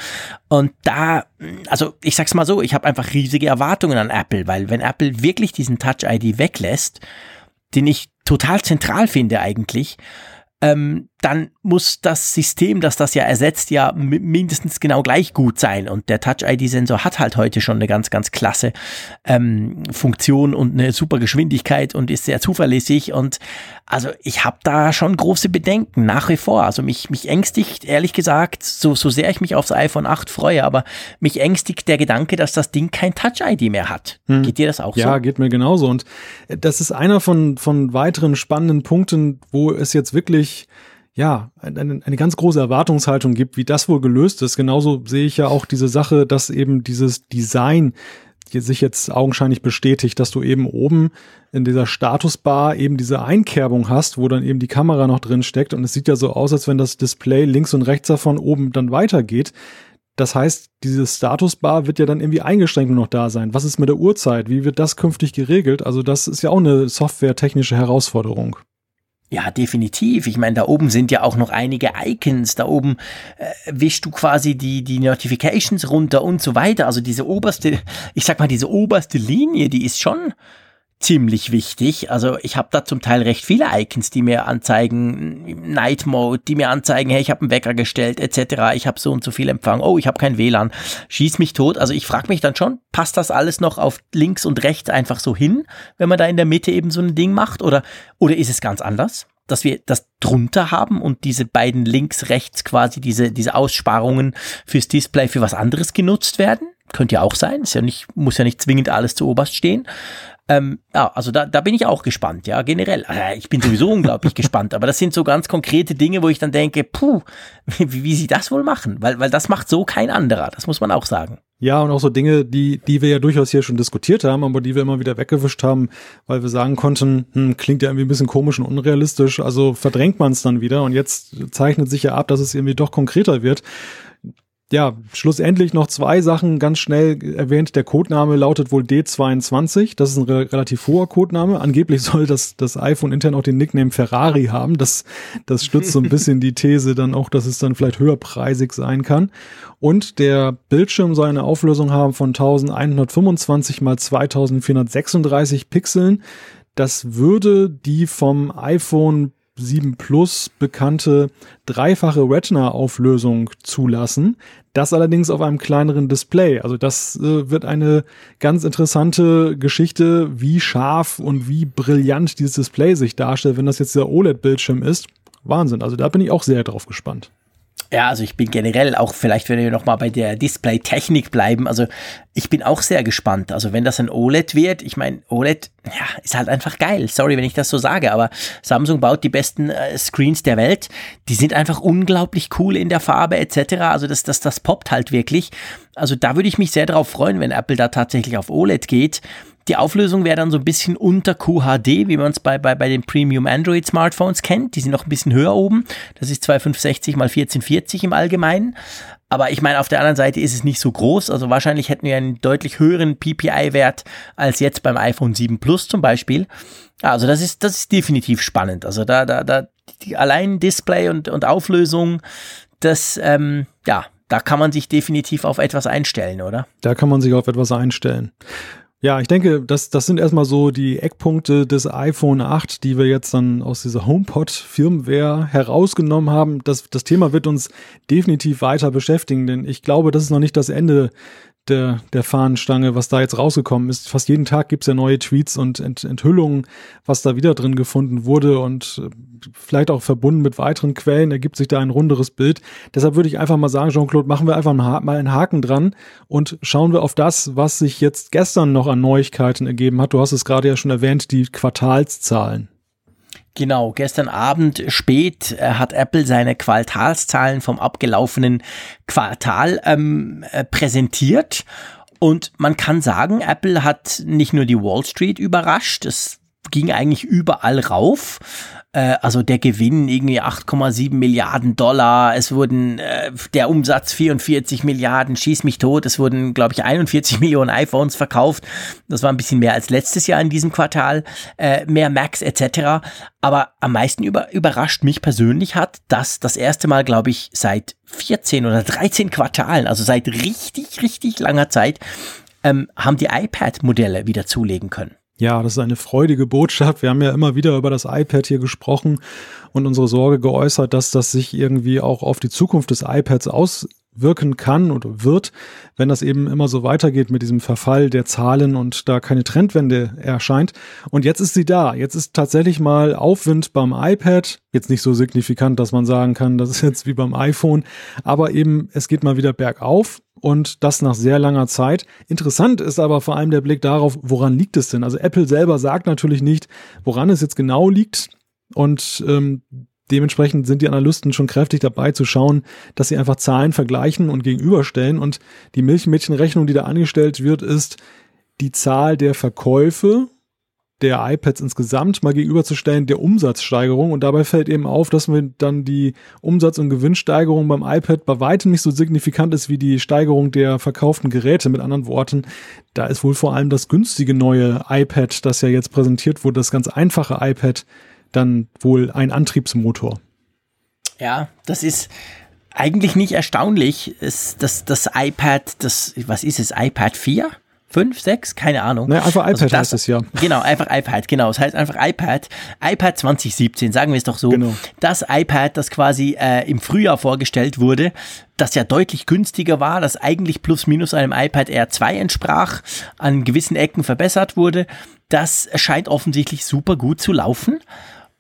Und da, also ich sag's mal so, ich habe einfach riesige Erwartungen an Apple, weil wenn Apple wirklich diesen Touch ID weglässt, den ich total zentral finde eigentlich, ähm, dann muss das System, das das ja ersetzt, ja mindestens genau gleich gut sein. Und der Touch-ID-Sensor hat halt heute schon eine ganz, ganz klasse ähm, Funktion und eine super Geschwindigkeit und ist sehr zuverlässig. Und also ich habe da schon große Bedenken nach wie vor. Also mich, mich ängstigt, ehrlich gesagt, so, so sehr ich mich aufs iPhone 8 freue, aber mich ängstigt der Gedanke, dass das Ding kein Touch-ID mehr hat. Hm. Geht dir das auch ja, so? Ja, geht mir genauso. Und das ist einer von, von weiteren spannenden Punkten, wo es jetzt wirklich ja, eine, eine ganz große Erwartungshaltung gibt, wie das wohl gelöst ist. Genauso sehe ich ja auch diese Sache, dass eben dieses Design sich jetzt augenscheinlich bestätigt, dass du eben oben in dieser Statusbar eben diese Einkerbung hast, wo dann eben die Kamera noch drin steckt und es sieht ja so aus, als wenn das Display links und rechts davon oben dann weitergeht. Das heißt, diese Statusbar wird ja dann irgendwie eingeschränkt nur noch da sein. Was ist mit der Uhrzeit? Wie wird das künftig geregelt? Also das ist ja auch eine softwaretechnische Herausforderung. Ja, definitiv. Ich meine, da oben sind ja auch noch einige Icons. Da oben äh, wischst du quasi die, die Notifications runter und so weiter. Also diese oberste, ich sag mal, diese oberste Linie, die ist schon ziemlich wichtig. Also ich habe da zum Teil recht viele Icons, die mir anzeigen, Night Mode, die mir anzeigen, hey, ich habe einen Wecker gestellt, etc. Ich habe so und so viel Empfang. Oh, ich habe kein WLAN. Schieß mich tot. Also ich frage mich dann schon, passt das alles noch auf links und rechts einfach so hin, wenn man da in der Mitte eben so ein Ding macht? Oder, oder ist es ganz anders? dass wir das drunter haben und diese beiden links, rechts quasi diese, diese Aussparungen fürs Display für was anderes genutzt werden. Könnte ja auch sein. Ist ja nicht, muss ja nicht zwingend alles zu oberst stehen. Ähm, ja, also da, da bin ich auch gespannt, ja, generell. Also ich bin sowieso unglaublich gespannt, aber das sind so ganz konkrete Dinge, wo ich dann denke, puh, wie, wie sie das wohl machen? Weil, weil das macht so kein anderer, das muss man auch sagen. Ja, und auch so Dinge, die, die wir ja durchaus hier schon diskutiert haben, aber die wir immer wieder weggewischt haben, weil wir sagen konnten, hm, klingt ja irgendwie ein bisschen komisch und unrealistisch, also verdrängt man es dann wieder und jetzt zeichnet sich ja ab, dass es irgendwie doch konkreter wird ja, schlussendlich noch zwei Sachen ganz schnell erwähnt. Der Codename lautet wohl D22. Das ist ein re relativ hoher Codename. Angeblich soll das, das iPhone intern auch den Nickname Ferrari haben. Das, das stützt so ein bisschen die These dann auch, dass es dann vielleicht höherpreisig sein kann. Und der Bildschirm soll eine Auflösung haben von 1125 mal 2436 Pixeln. Das würde die vom iPhone 7 Plus bekannte dreifache Retina-Auflösung zulassen. Das allerdings auf einem kleineren Display. Also das äh, wird eine ganz interessante Geschichte, wie scharf und wie brillant dieses Display sich darstellt, wenn das jetzt der OLED-Bildschirm ist. Wahnsinn. Also da bin ich auch sehr drauf gespannt. Ja, also ich bin generell auch, vielleicht wenn wir nochmal bei der Display-Technik bleiben, also ich bin auch sehr gespannt. Also wenn das ein OLED wird, ich meine, OLED, ja, ist halt einfach geil. Sorry, wenn ich das so sage, aber Samsung baut die besten äh, Screens der Welt. Die sind einfach unglaublich cool in der Farbe etc. Also das, das, das poppt halt wirklich. Also da würde ich mich sehr darauf freuen, wenn Apple da tatsächlich auf OLED geht. Die Auflösung wäre dann so ein bisschen unter QHD, wie man es bei, bei, bei den Premium Android Smartphones kennt. Die sind noch ein bisschen höher oben. Das ist 2560 x 1440 im Allgemeinen. Aber ich meine, auf der anderen Seite ist es nicht so groß. Also wahrscheinlich hätten wir einen deutlich höheren PPI-Wert als jetzt beim iPhone 7 Plus zum Beispiel. Also das ist, das ist definitiv spannend. Also da, da, da, die, allein Display und, und Auflösung, das, ähm, ja, da kann man sich definitiv auf etwas einstellen, oder? Da kann man sich auf etwas einstellen. Ja, ich denke, das, das sind erstmal so die Eckpunkte des iPhone 8, die wir jetzt dann aus dieser HomePod-Firmware herausgenommen haben. Das, das Thema wird uns definitiv weiter beschäftigen, denn ich glaube, das ist noch nicht das Ende der, der Fahnenstange, was da jetzt rausgekommen ist. Fast jeden Tag gibt's ja neue Tweets und Ent Enthüllungen, was da wieder drin gefunden wurde und äh, vielleicht auch verbunden mit weiteren Quellen ergibt sich da ein runderes Bild. Deshalb würde ich einfach mal sagen, Jean-Claude, machen wir einfach mal einen Haken dran und schauen wir auf das, was sich jetzt gestern noch an Neuigkeiten ergeben hat. Du hast es gerade ja schon erwähnt, die Quartalszahlen. Genau, gestern Abend spät äh, hat Apple seine Quartalszahlen vom abgelaufenen Quartal ähm, äh, präsentiert. Und man kann sagen, Apple hat nicht nur die Wall Street überrascht, es ging eigentlich überall rauf. Äh, also der Gewinn irgendwie 8,7 Milliarden Dollar. Es wurden äh, der Umsatz 44 Milliarden, schieß mich tot. Es wurden, glaube ich, 41 Millionen iPhones verkauft. Das war ein bisschen mehr als letztes Jahr in diesem Quartal. Äh, mehr Macs etc. Aber am meisten über, überrascht mich persönlich hat, dass das erste Mal, glaube ich, seit 14 oder 13 Quartalen, also seit richtig, richtig langer Zeit, ähm, haben die iPad-Modelle wieder zulegen können. Ja, das ist eine freudige Botschaft. Wir haben ja immer wieder über das iPad hier gesprochen und unsere Sorge geäußert, dass das sich irgendwie auch auf die Zukunft des iPads auswirken kann oder wird, wenn das eben immer so weitergeht mit diesem Verfall der Zahlen und da keine Trendwende erscheint. Und jetzt ist sie da. Jetzt ist tatsächlich mal Aufwind beim iPad. Jetzt nicht so signifikant, dass man sagen kann, das ist jetzt wie beim iPhone, aber eben es geht mal wieder bergauf und das nach sehr langer Zeit. Interessant ist aber vor allem der Blick darauf, woran liegt es denn? Also Apple selber sagt natürlich nicht, woran es jetzt genau liegt und ähm, dementsprechend sind die Analysten schon kräftig dabei zu schauen, dass sie einfach Zahlen vergleichen und gegenüberstellen und die Milchmädchenrechnung, die da angestellt wird, ist die Zahl der Verkäufe der iPads insgesamt mal gegenüberzustellen der Umsatzsteigerung. Und dabei fällt eben auf, dass wir dann die Umsatz- und Gewinnsteigerung beim iPad bei weitem nicht so signifikant ist wie die Steigerung der verkauften Geräte. Mit anderen Worten, da ist wohl vor allem das günstige neue iPad, das ja jetzt präsentiert wurde, das ganz einfache iPad, dann wohl ein Antriebsmotor. Ja, das ist eigentlich nicht erstaunlich. Es, das, das iPad, das, was ist es, iPad 4? Fünf, sechs, keine Ahnung. Naja, einfach also iPad also das, heißt es ja. Genau, einfach iPad, genau. Es heißt einfach iPad. iPad 2017, sagen wir es doch so. Genau. Das iPad, das quasi äh, im Frühjahr vorgestellt wurde, das ja deutlich günstiger war, das eigentlich plus minus einem iPad Air 2 entsprach, an gewissen Ecken verbessert wurde, das scheint offensichtlich super gut zu laufen.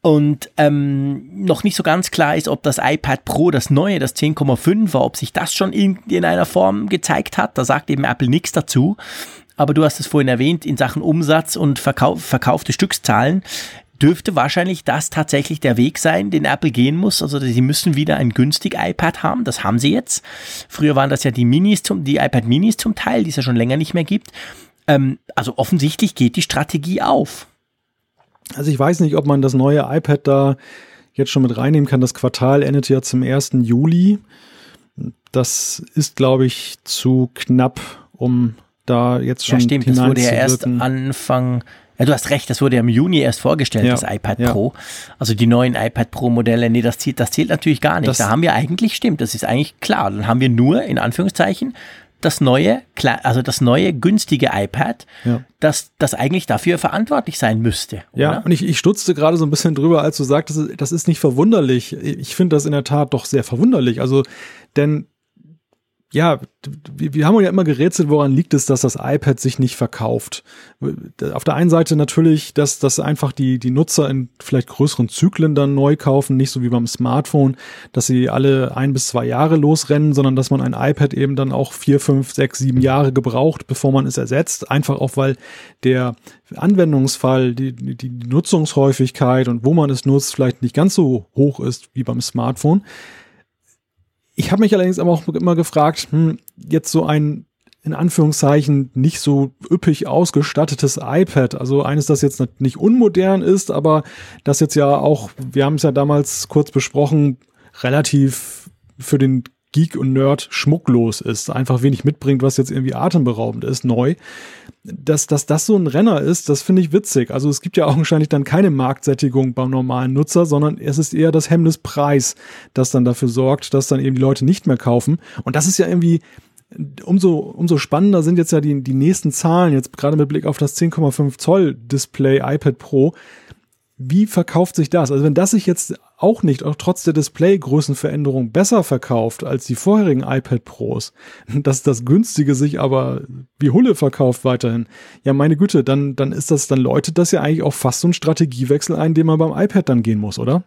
Und ähm, noch nicht so ganz klar ist, ob das iPad Pro, das neue, das 10,5 war, ob sich das schon in, in einer Form gezeigt hat. Da sagt eben Apple nichts dazu. Aber du hast es vorhin erwähnt, in Sachen Umsatz und Verkauf, verkaufte Stückszahlen dürfte wahrscheinlich das tatsächlich der Weg sein, den Apple gehen muss. Also sie müssen wieder ein günstig iPad haben. Das haben sie jetzt. Früher waren das ja die Minis zum, die iPad Minis zum Teil, die es ja schon länger nicht mehr gibt. Ähm, also offensichtlich geht die Strategie auf. Also ich weiß nicht, ob man das neue iPad da jetzt schon mit reinnehmen kann. Das Quartal endet ja zum 1. Juli. Das ist, glaube ich, zu knapp, um da jetzt schon. Ja, stimmt, das wurde ja erst Anfang. Ja, du hast recht, das wurde ja im Juni erst vorgestellt, ja, das iPad ja. Pro. Also die neuen iPad Pro Modelle, nee, das zählt, das zählt natürlich gar nicht. Das da haben wir eigentlich, stimmt, das ist eigentlich klar. Dann haben wir nur, in Anführungszeichen, das neue, also das neue günstige iPad, ja. das, das eigentlich dafür verantwortlich sein müsste. Oder? Ja, und ich, ich stutzte gerade so ein bisschen drüber, als du sagtest, das ist nicht verwunderlich. Ich finde das in der Tat doch sehr verwunderlich. Also, denn ja, wir, wir haben ja immer gerätselt, woran liegt es, dass das iPad sich nicht verkauft. Auf der einen Seite natürlich, dass, dass einfach die, die Nutzer in vielleicht größeren Zyklen dann neu kaufen, nicht so wie beim Smartphone, dass sie alle ein bis zwei Jahre losrennen, sondern dass man ein iPad eben dann auch vier, fünf, sechs, sieben Jahre gebraucht, bevor man es ersetzt. Einfach auch, weil der Anwendungsfall, die, die Nutzungshäufigkeit und wo man es nutzt, vielleicht nicht ganz so hoch ist wie beim Smartphone. Ich habe mich allerdings aber auch immer gefragt, hm, jetzt so ein in Anführungszeichen nicht so üppig ausgestattetes iPad, also eines, das jetzt nicht unmodern ist, aber das jetzt ja auch, wir haben es ja damals kurz besprochen, relativ für den Geek und Nerd schmucklos ist, einfach wenig mitbringt, was jetzt irgendwie atemberaubend ist, neu. Dass, dass das so ein Renner ist, das finde ich witzig. Also es gibt ja augenscheinlich dann keine Marktsättigung beim normalen Nutzer, sondern es ist eher das Hemmnis Preis, das dann dafür sorgt, dass dann eben die Leute nicht mehr kaufen. Und das ist ja irgendwie, umso, umso spannender sind jetzt ja die, die nächsten Zahlen, jetzt gerade mit Blick auf das 10,5 Zoll Display iPad Pro. Wie verkauft sich das? Also wenn das sich jetzt auch nicht, auch trotz der Displaygrößenveränderung besser verkauft als die vorherigen iPad Pros, dass das günstige sich aber wie Hulle verkauft weiterhin. Ja, meine Güte, dann, dann ist das, dann läutet das ja eigentlich auch fast so ein Strategiewechsel ein, den man beim iPad dann gehen muss, oder?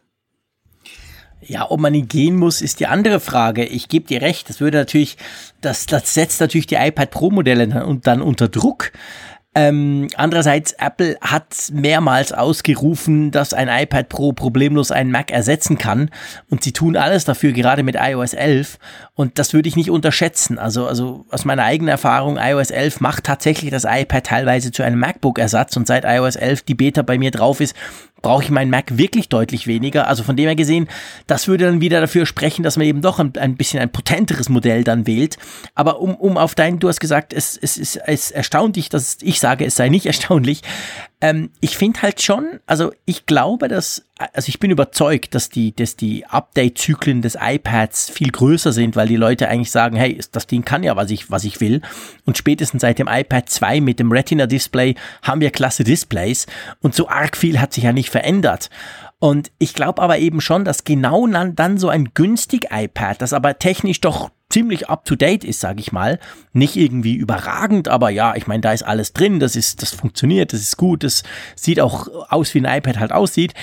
Ja, ob man ihn gehen muss, ist die andere Frage. Ich gebe dir recht, das würde natürlich, das, das setzt natürlich die iPad Pro Modelle dann, dann unter Druck. Ähm, andererseits, Apple hat mehrmals ausgerufen, dass ein iPad Pro problemlos einen Mac ersetzen kann. Und sie tun alles dafür, gerade mit iOS 11. Und das würde ich nicht unterschätzen. Also, also aus meiner eigenen Erfahrung, iOS 11 macht tatsächlich das iPad teilweise zu einem MacBook-Ersatz. Und seit iOS 11 die Beta bei mir drauf ist, brauche ich meinen Mac wirklich deutlich weniger. Also von dem her gesehen, das würde dann wieder dafür sprechen, dass man eben doch ein, ein bisschen ein potenteres Modell dann wählt. Aber um, um auf dein, du hast gesagt, es, es ist es erstaunlich, dass ich sage, es sei nicht erstaunlich. Ähm, ich finde halt schon, also ich glaube, dass, also ich bin überzeugt, dass die, dass die Update-Zyklen des iPads viel größer sind, weil die Leute eigentlich sagen, hey, das Ding kann ja, was ich, was ich will. Und spätestens seit dem iPad 2 mit dem Retina-Display haben wir klasse Displays und so arg viel hat sich ja nicht verändert. Und ich glaube aber eben schon, dass genau dann so ein günstig iPad, das aber technisch doch ziemlich up to date ist, sage ich mal. Nicht irgendwie überragend, aber ja, ich meine, da ist alles drin, das ist, das funktioniert, das ist gut, das sieht auch aus, wie ein iPad halt aussieht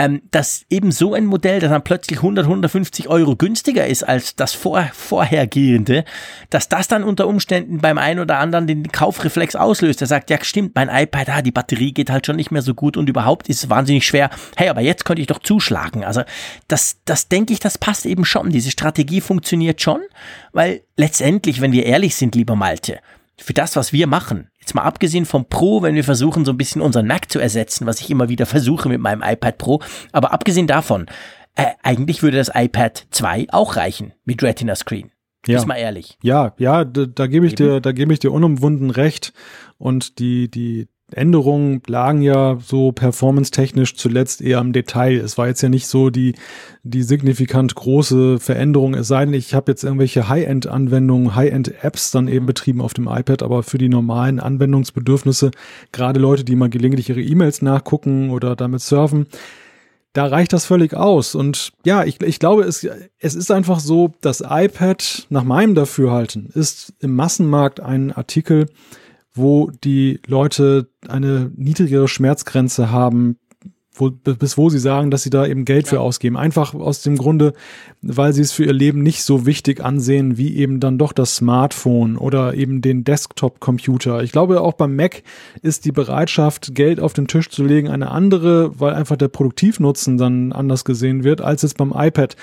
ähm, dass eben so ein Modell, das dann plötzlich 100, 150 Euro günstiger ist als das vor, vorhergehende, dass das dann unter Umständen beim einen oder anderen den Kaufreflex auslöst. Der sagt, ja stimmt, mein iPad, ah, die Batterie geht halt schon nicht mehr so gut und überhaupt ist es wahnsinnig schwer. Hey, aber jetzt könnte ich doch zuschlagen. Also das, das denke ich, das passt eben schon. Diese Strategie funktioniert schon, weil letztendlich, wenn wir ehrlich sind, lieber Malte, für das, was wir machen, Jetzt mal abgesehen vom Pro, wenn wir versuchen, so ein bisschen unseren Mac zu ersetzen, was ich immer wieder versuche mit meinem iPad Pro. Aber abgesehen davon, äh, eigentlich würde das iPad 2 auch reichen mit Retina Screen. Ja. Ist mal ehrlich. Ja, ja, da, da gebe ich Eben. dir, da gebe ich dir unumwunden recht. Und die, die, Änderungen lagen ja so performance-technisch zuletzt eher am Detail. Es war jetzt ja nicht so die, die signifikant große Veränderung, es sei denn, ich habe jetzt irgendwelche High-End-Anwendungen, High-End-Apps dann eben betrieben auf dem iPad, aber für die normalen Anwendungsbedürfnisse, gerade Leute, die mal gelegentlich ihre E-Mails nachgucken oder damit surfen, da reicht das völlig aus. Und ja, ich, ich glaube, es, es ist einfach so, das iPad nach meinem Dafürhalten ist im Massenmarkt ein Artikel, wo die Leute eine niedrigere Schmerzgrenze haben, wo, bis wo sie sagen, dass sie da eben Geld ja. für ausgeben. Einfach aus dem Grunde, weil sie es für ihr Leben nicht so wichtig ansehen, wie eben dann doch das Smartphone oder eben den Desktop-Computer. Ich glaube, auch beim Mac ist die Bereitschaft, Geld auf den Tisch zu legen, eine andere, weil einfach der Produktivnutzen dann anders gesehen wird, als jetzt beim iPad.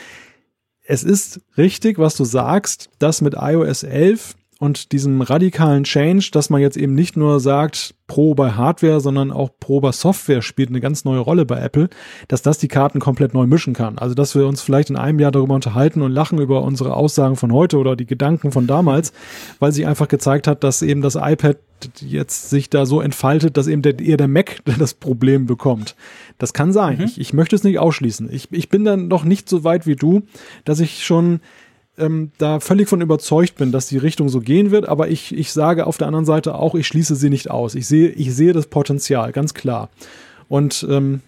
Es ist richtig, was du sagst, dass mit iOS 11 und diesem radikalen Change, dass man jetzt eben nicht nur sagt, Pro bei Hardware, sondern auch Pro bei Software spielt eine ganz neue Rolle bei Apple, dass das die Karten komplett neu mischen kann. Also, dass wir uns vielleicht in einem Jahr darüber unterhalten und lachen über unsere Aussagen von heute oder die Gedanken von damals, weil sie einfach gezeigt hat, dass eben das iPad jetzt sich da so entfaltet, dass eben der, eher der Mac das Problem bekommt. Das kann sein. Mhm. Ich, ich möchte es nicht ausschließen. Ich, ich bin dann noch nicht so weit wie du, dass ich schon ähm, da völlig von überzeugt bin, dass die Richtung so gehen wird, aber ich, ich sage auf der anderen Seite auch, ich schließe sie nicht aus. Ich sehe, ich sehe das Potenzial, ganz klar. Und ähm,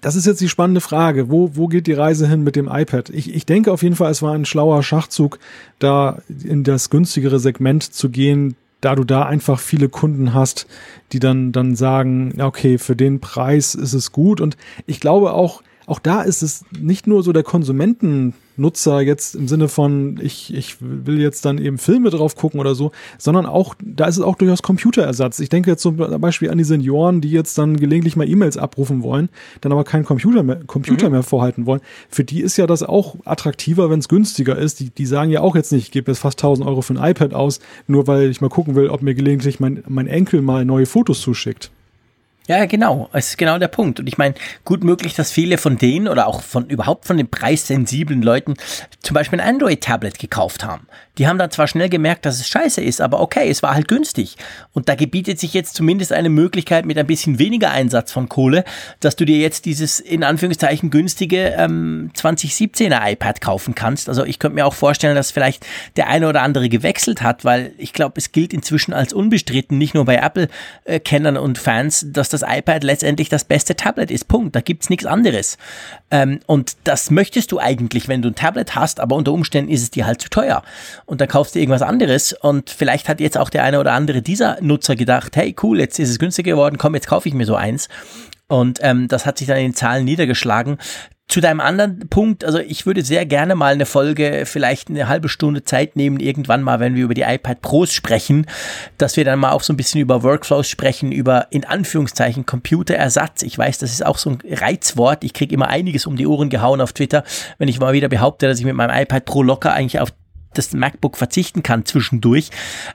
das ist jetzt die spannende Frage. Wo, wo geht die Reise hin mit dem iPad? Ich, ich denke auf jeden Fall, es war ein schlauer Schachzug, da in das günstigere Segment zu gehen, da du da einfach viele Kunden hast, die dann, dann sagen, okay, für den Preis ist es gut. Und ich glaube auch, auch da ist es nicht nur so der Konsumentennutzer jetzt im Sinne von, ich, ich will jetzt dann eben Filme drauf gucken oder so, sondern auch, da ist es auch durchaus Computerersatz. Ich denke jetzt zum Beispiel an die Senioren, die jetzt dann gelegentlich mal E-Mails abrufen wollen, dann aber keinen Computer mehr, Computer mhm. mehr vorhalten wollen. Für die ist ja das auch attraktiver, wenn es günstiger ist. Die, die sagen ja auch jetzt nicht, ich gebe jetzt fast 1000 Euro für ein iPad aus, nur weil ich mal gucken will, ob mir gelegentlich mein, mein Enkel mal neue Fotos zuschickt. Ja, genau. Es ist genau der Punkt. Und ich meine, gut möglich, dass viele von denen oder auch von überhaupt von den preissensiblen Leuten zum Beispiel ein Android-Tablet gekauft haben. Die haben dann zwar schnell gemerkt, dass es scheiße ist, aber okay, es war halt günstig. Und da gebietet sich jetzt zumindest eine Möglichkeit mit ein bisschen weniger Einsatz von Kohle, dass du dir jetzt dieses in Anführungszeichen günstige ähm, 2017er iPad kaufen kannst. Also ich könnte mir auch vorstellen, dass vielleicht der eine oder andere gewechselt hat, weil ich glaube, es gilt inzwischen als unbestritten, nicht nur bei Apple-Kennern und Fans, dass das iPad letztendlich das beste Tablet ist. Punkt. Da gibt's nichts anderes. Ähm, und das möchtest du eigentlich, wenn du ein Tablet hast, aber unter Umständen ist es dir halt zu teuer. Und dann kaufst du irgendwas anderes. Und vielleicht hat jetzt auch der eine oder andere dieser Nutzer gedacht, hey cool, jetzt ist es günstiger geworden, komm, jetzt kaufe ich mir so eins. Und ähm, das hat sich dann in den Zahlen niedergeschlagen. Zu deinem anderen Punkt, also ich würde sehr gerne mal eine Folge, vielleicht eine halbe Stunde Zeit nehmen, irgendwann mal, wenn wir über die iPad Pros sprechen, dass wir dann mal auch so ein bisschen über Workflows sprechen, über in Anführungszeichen Computerersatz. Ich weiß, das ist auch so ein Reizwort. Ich kriege immer einiges um die Ohren gehauen auf Twitter, wenn ich mal wieder behaupte, dass ich mit meinem iPad Pro locker eigentlich auf das MacBook verzichten kann zwischendurch.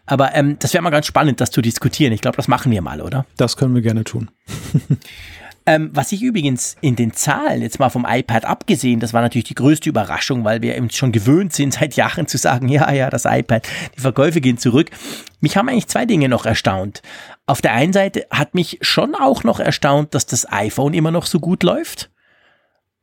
Aber ähm, das wäre mal ganz spannend, das zu diskutieren. Ich glaube, das machen wir mal, oder? Das können wir gerne tun. Ähm, was ich übrigens in den Zahlen, jetzt mal vom iPad abgesehen, das war natürlich die größte Überraschung, weil wir eben schon gewöhnt sind, seit Jahren zu sagen, ja, ja, das iPad, die Verkäufe gehen zurück. Mich haben eigentlich zwei Dinge noch erstaunt. Auf der einen Seite hat mich schon auch noch erstaunt, dass das iPhone immer noch so gut läuft.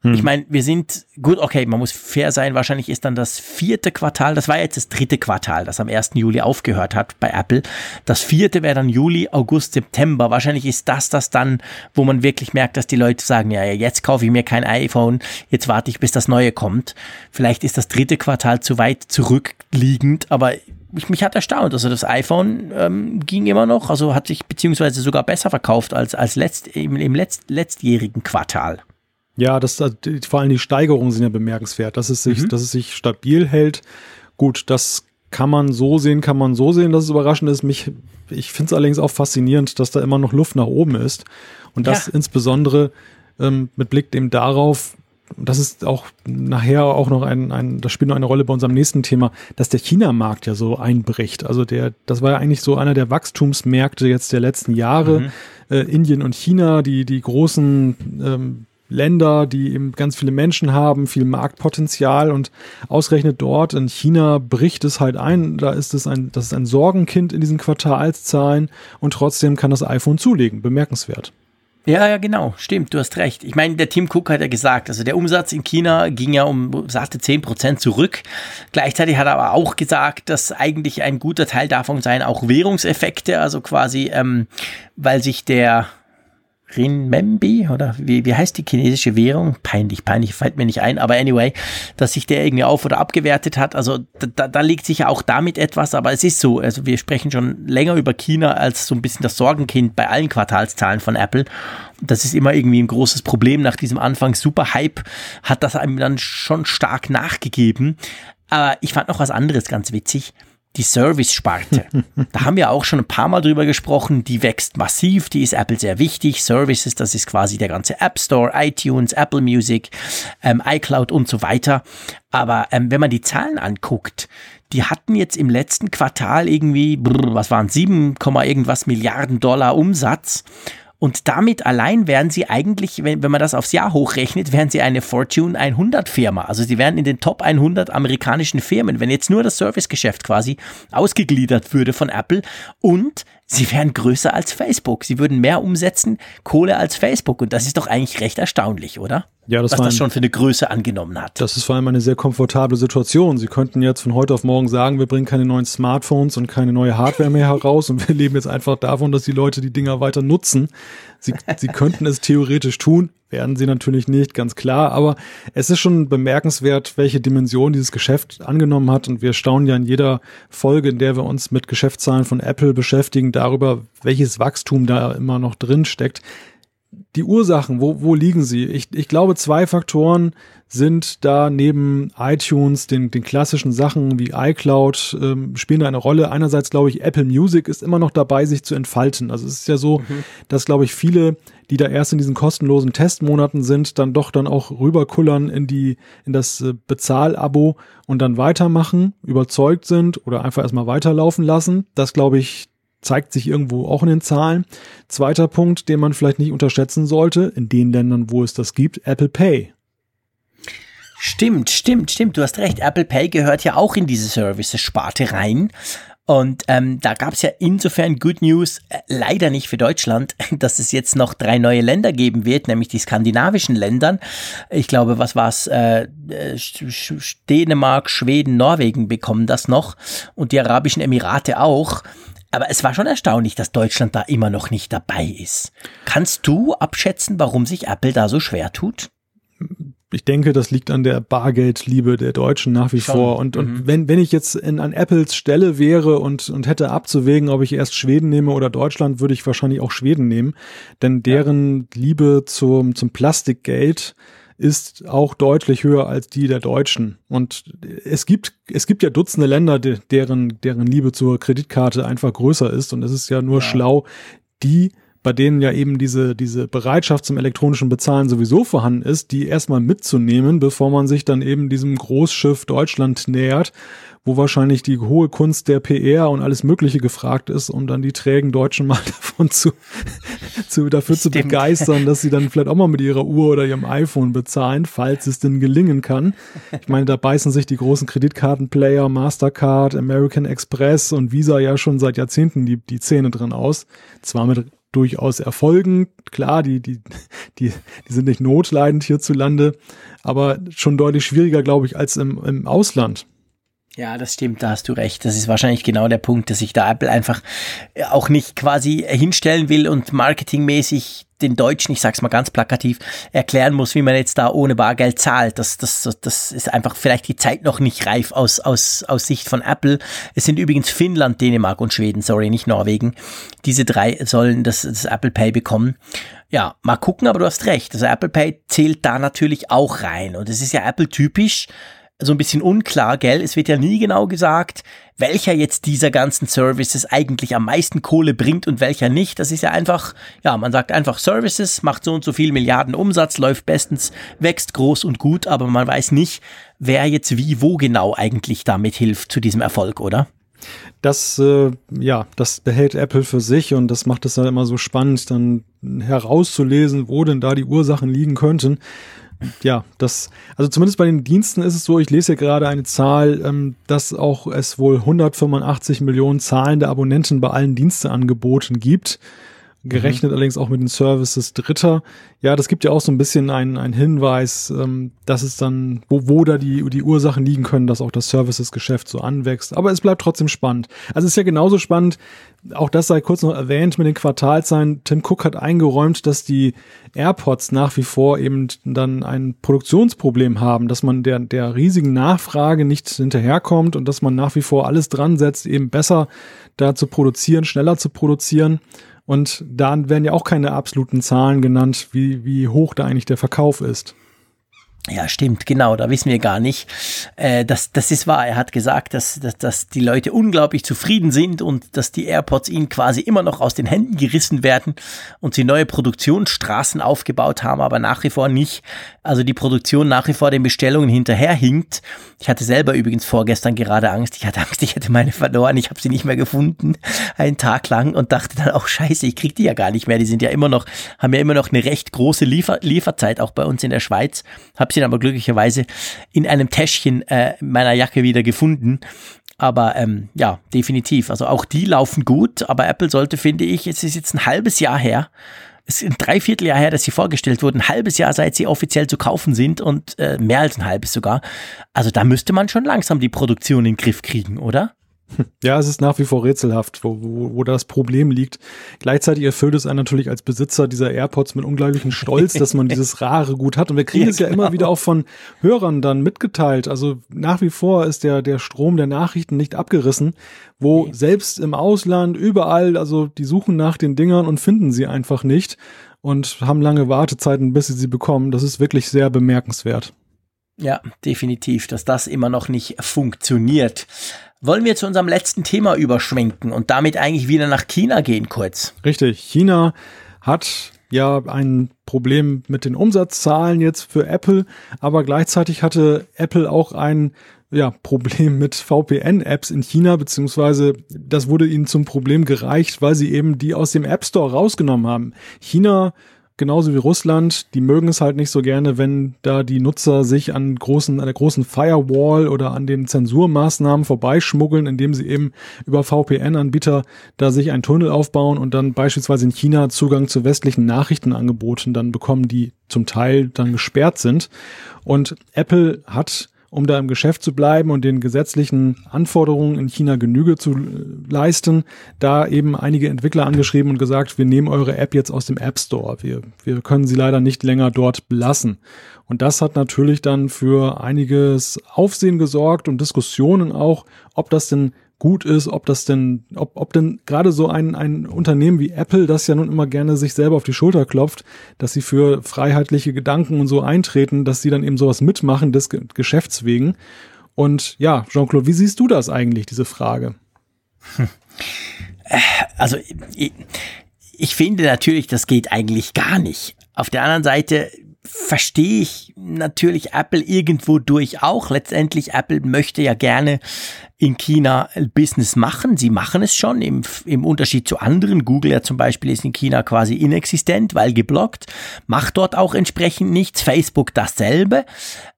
Hm. Ich meine, wir sind, gut, okay, man muss fair sein, wahrscheinlich ist dann das vierte Quartal, das war jetzt das dritte Quartal, das am 1. Juli aufgehört hat bei Apple. Das vierte wäre dann Juli, August, September. Wahrscheinlich ist das das dann, wo man wirklich merkt, dass die Leute sagen, ja, jetzt kaufe ich mir kein iPhone, jetzt warte ich, bis das neue kommt. Vielleicht ist das dritte Quartal zu weit zurückliegend, aber ich, mich hat erstaunt. Also das iPhone ähm, ging immer noch, also hat sich beziehungsweise sogar besser verkauft als, als letzt, im, im letzt, letztjährigen Quartal. Ja, das, vor allem die Steigerungen sind ja bemerkenswert, dass es sich, mhm. dass es sich stabil hält. Gut, das kann man so sehen, kann man so sehen, dass es überraschend ist. Mich, ich finde es allerdings auch faszinierend, dass da immer noch Luft nach oben ist. Und das ja. insbesondere ähm, mit Blick eben darauf, das ist auch nachher auch noch ein, ein, das spielt noch eine Rolle bei unserem nächsten Thema, dass der China-Markt ja so einbricht. Also der, das war ja eigentlich so einer der Wachstumsmärkte jetzt der letzten Jahre. Mhm. Äh, Indien und China, die, die großen ähm, Länder, die eben ganz viele Menschen haben, viel Marktpotenzial und ausgerechnet dort in China bricht es halt ein. Da ist es ein, das ist ein Sorgenkind in diesen Quartalszahlen und trotzdem kann das iPhone zulegen. Bemerkenswert. Ja, ja, genau, stimmt, du hast recht. Ich meine, der Tim Cook hat ja gesagt, also der Umsatz in China ging ja um, sagte 10 Prozent zurück. Gleichzeitig hat er aber auch gesagt, dass eigentlich ein guter Teil davon seien auch Währungseffekte, also quasi, ähm, weil sich der, Renminbi oder wie, wie heißt die chinesische Währung? Peinlich, peinlich, fällt mir nicht ein, aber anyway, dass sich der irgendwie auf- oder abgewertet hat. Also da, da liegt sicher auch damit etwas, aber es ist so. Also wir sprechen schon länger über China als so ein bisschen das Sorgenkind bei allen Quartalszahlen von Apple. Das ist immer irgendwie ein großes Problem. Nach diesem Anfang super Hype hat das einem dann schon stark nachgegeben. Aber ich fand noch was anderes ganz witzig die Service-Sparte. da haben wir auch schon ein paar Mal drüber gesprochen. Die wächst massiv, die ist Apple sehr wichtig. Services, das ist quasi der ganze App Store, iTunes, Apple Music, ähm, iCloud und so weiter. Aber ähm, wenn man die Zahlen anguckt, die hatten jetzt im letzten Quartal irgendwie, brr, was waren 7, irgendwas Milliarden Dollar Umsatz. Und damit allein wären sie eigentlich, wenn, wenn man das aufs Jahr hochrechnet, wären sie eine Fortune 100 Firma. Also sie wären in den Top 100 amerikanischen Firmen, wenn jetzt nur das Servicegeschäft quasi ausgegliedert würde von Apple. Und sie wären größer als Facebook. Sie würden mehr umsetzen, Kohle als Facebook. Und das ist doch eigentlich recht erstaunlich, oder? Ja, das was das schon für eine Größe angenommen hat. Das ist vor allem eine sehr komfortable Situation. Sie könnten jetzt von heute auf morgen sagen, wir bringen keine neuen Smartphones und keine neue Hardware mehr heraus und wir leben jetzt einfach davon, dass die Leute die Dinger weiter nutzen. Sie, sie könnten es theoretisch tun, werden sie natürlich nicht, ganz klar, aber es ist schon bemerkenswert, welche Dimension dieses Geschäft angenommen hat und wir staunen ja in jeder Folge, in der wir uns mit Geschäftszahlen von Apple beschäftigen, darüber, welches Wachstum da immer noch drin steckt die Ursachen, wo, wo liegen sie? Ich, ich glaube, zwei Faktoren sind da neben iTunes, den, den klassischen Sachen wie iCloud, ähm, spielen da eine Rolle. Einerseits glaube ich, Apple Music ist immer noch dabei, sich zu entfalten. Also es ist ja so, mhm. dass glaube ich viele, die da erst in diesen kostenlosen Testmonaten sind, dann doch dann auch rüberkullern in die, in das äh, Bezahlabo und dann weitermachen, überzeugt sind oder einfach erstmal weiterlaufen lassen. Das glaube ich, zeigt sich irgendwo auch in den Zahlen. Zweiter Punkt, den man vielleicht nicht unterschätzen sollte, in den Ländern, wo es das gibt, Apple Pay. Stimmt, stimmt, stimmt. Du hast recht. Apple Pay gehört ja auch in diese Services-Sparte rein. Und ähm, da gab es ja insofern Good News, äh, leider nicht für Deutschland, dass es jetzt noch drei neue Länder geben wird, nämlich die skandinavischen Ländern. Ich glaube, was war's? Äh, äh Dänemark, Schweden, Norwegen bekommen das noch und die Arabischen Emirate auch. Aber es war schon erstaunlich, dass Deutschland da immer noch nicht dabei ist. Kannst du abschätzen, warum sich Apple da so schwer tut? Ich denke, das liegt an der Bargeldliebe der Deutschen nach wie schon. vor. Und, und mhm. wenn, wenn ich jetzt in, an Apples Stelle wäre und, und hätte abzuwägen, ob ich erst Schweden nehme oder Deutschland, würde ich wahrscheinlich auch Schweden nehmen. Denn deren ja. Liebe zum, zum Plastikgeld ist auch deutlich höher als die der Deutschen. Und es gibt, es gibt ja Dutzende Länder, deren, deren Liebe zur Kreditkarte einfach größer ist. Und es ist ja nur ja. schlau, die bei denen ja eben diese, diese Bereitschaft zum elektronischen Bezahlen sowieso vorhanden ist, die erstmal mitzunehmen, bevor man sich dann eben diesem Großschiff Deutschland nähert, wo wahrscheinlich die hohe Kunst der PR und alles Mögliche gefragt ist, um dann die trägen Deutschen mal davon zu, zu dafür Stimmt. zu begeistern, dass sie dann vielleicht auch mal mit ihrer Uhr oder ihrem iPhone bezahlen, falls es denn gelingen kann. Ich meine, da beißen sich die großen Kreditkartenplayer, Mastercard, American Express und Visa ja schon seit Jahrzehnten die, die Zähne drin aus. Zwar mit durchaus Erfolgen. Klar, die, die, die, die sind nicht notleidend hierzulande, aber schon deutlich schwieriger, glaube ich, als im, im Ausland. Ja, das stimmt, da hast du recht. Das ist wahrscheinlich genau der Punkt, dass sich da Apple einfach auch nicht quasi hinstellen will und marketingmäßig den Deutschen, ich sag's mal ganz plakativ, erklären muss, wie man jetzt da ohne Bargeld zahlt. Das, das, das ist einfach vielleicht die Zeit noch nicht reif aus, aus, aus Sicht von Apple. Es sind übrigens Finnland, Dänemark und Schweden, sorry, nicht Norwegen. Diese drei sollen das, das Apple Pay bekommen. Ja, mal gucken, aber du hast recht. Also Apple Pay zählt da natürlich auch rein. Und es ist ja Apple typisch, so ein bisschen unklar, gell? Es wird ja nie genau gesagt, welcher jetzt dieser ganzen Services eigentlich am meisten Kohle bringt und welcher nicht. Das ist ja einfach, ja, man sagt einfach Services, macht so und so viel Milliarden Umsatz, läuft bestens, wächst groß und gut, aber man weiß nicht, wer jetzt wie, wo genau eigentlich damit hilft zu diesem Erfolg, oder? Das, äh, ja, das behält Apple für sich und das macht es ja immer so spannend, dann herauszulesen, wo denn da die Ursachen liegen könnten ja, das, also zumindest bei den Diensten ist es so, ich lese hier gerade eine Zahl, ähm, dass auch es wohl 185 Millionen zahlende Abonnenten bei allen Diensteangeboten gibt gerechnet mhm. allerdings auch mit den Services Dritter. Ja, das gibt ja auch so ein bisschen einen, einen Hinweis, ähm, dass es dann, wo, wo da die, die Ursachen liegen können, dass auch das Services-Geschäft so anwächst. Aber es bleibt trotzdem spannend. Also es ist ja genauso spannend, auch das sei kurz noch erwähnt mit den Quartalzahlen. Tim Cook hat eingeräumt, dass die AirPods nach wie vor eben dann ein Produktionsproblem haben, dass man der, der riesigen Nachfrage nicht hinterherkommt und dass man nach wie vor alles dran setzt, eben besser da zu produzieren, schneller zu produzieren. Und da werden ja auch keine absoluten Zahlen genannt, wie, wie hoch da eigentlich der Verkauf ist. Ja, stimmt, genau, da wissen wir gar nicht. Äh, das, das ist wahr. Er hat gesagt, dass, dass, dass die Leute unglaublich zufrieden sind und dass die AirPods ihnen quasi immer noch aus den Händen gerissen werden und sie neue Produktionsstraßen aufgebaut haben, aber nach wie vor nicht, also die Produktion nach wie vor den Bestellungen hinterherhinkt. Ich hatte selber übrigens vorgestern gerade Angst. Ich hatte Angst, ich hätte meine verloren. Ich habe sie nicht mehr gefunden, einen Tag lang und dachte dann auch, scheiße, ich krieg die ja gar nicht mehr. Die sind ja immer noch, haben ja immer noch eine recht große Liefer Lieferzeit, auch bei uns in der Schweiz. Hab sie aber glücklicherweise in einem Täschchen äh, meiner Jacke wieder gefunden. Aber ähm, ja, definitiv. Also auch die laufen gut, aber Apple sollte, finde ich, es ist jetzt ein halbes Jahr her. Es ist ein Dreivierteljahr her, dass sie vorgestellt wurden. Ein halbes Jahr, seit sie offiziell zu kaufen sind und äh, mehr als ein halbes sogar. Also da müsste man schon langsam die Produktion in den Griff kriegen, oder? Ja, es ist nach wie vor rätselhaft, wo, wo, wo das Problem liegt. Gleichzeitig erfüllt es einen natürlich als Besitzer dieser AirPods mit unglaublichen Stolz, dass man dieses rare Gut hat. Und wir kriegen ja, es ja genau. immer wieder auch von Hörern dann mitgeteilt. Also nach wie vor ist der, der Strom der Nachrichten nicht abgerissen, wo nee. selbst im Ausland überall, also die suchen nach den Dingern und finden sie einfach nicht und haben lange Wartezeiten, bis sie sie bekommen. Das ist wirklich sehr bemerkenswert. Ja, definitiv, dass das immer noch nicht funktioniert. Wollen wir zu unserem letzten Thema überschwenken und damit eigentlich wieder nach China gehen kurz? Richtig. China hat ja ein Problem mit den Umsatzzahlen jetzt für Apple, aber gleichzeitig hatte Apple auch ein ja, Problem mit VPN-Apps in China, beziehungsweise das wurde ihnen zum Problem gereicht, weil sie eben die aus dem App Store rausgenommen haben. China genauso wie Russland, die mögen es halt nicht so gerne, wenn da die Nutzer sich an großen, an der großen Firewall oder an den Zensurmaßnahmen vorbeischmuggeln, indem sie eben über VPN-Anbieter da sich einen Tunnel aufbauen und dann beispielsweise in China Zugang zu westlichen Nachrichtenangeboten dann bekommen, die zum Teil dann gesperrt sind. Und Apple hat um da im Geschäft zu bleiben und den gesetzlichen Anforderungen in China Genüge zu leisten, da eben einige Entwickler angeschrieben und gesagt, wir nehmen eure App jetzt aus dem App Store. Wir, wir können sie leider nicht länger dort belassen. Und das hat natürlich dann für einiges Aufsehen gesorgt und Diskussionen auch, ob das denn gut ist, ob das denn, ob, ob denn gerade so ein, ein Unternehmen wie Apple, das ja nun immer gerne sich selber auf die Schulter klopft, dass sie für freiheitliche Gedanken und so eintreten, dass sie dann eben sowas mitmachen des Geschäfts wegen. Und ja, Jean-Claude, wie siehst du das eigentlich, diese Frage? Also, ich, ich finde natürlich, das geht eigentlich gar nicht. Auf der anderen Seite verstehe ich natürlich Apple irgendwo durch auch. Letztendlich, Apple möchte ja gerne in China Business machen. Sie machen es schon im, im Unterschied zu anderen. Google ja zum Beispiel ist in China quasi inexistent, weil geblockt, macht dort auch entsprechend nichts. Facebook dasselbe.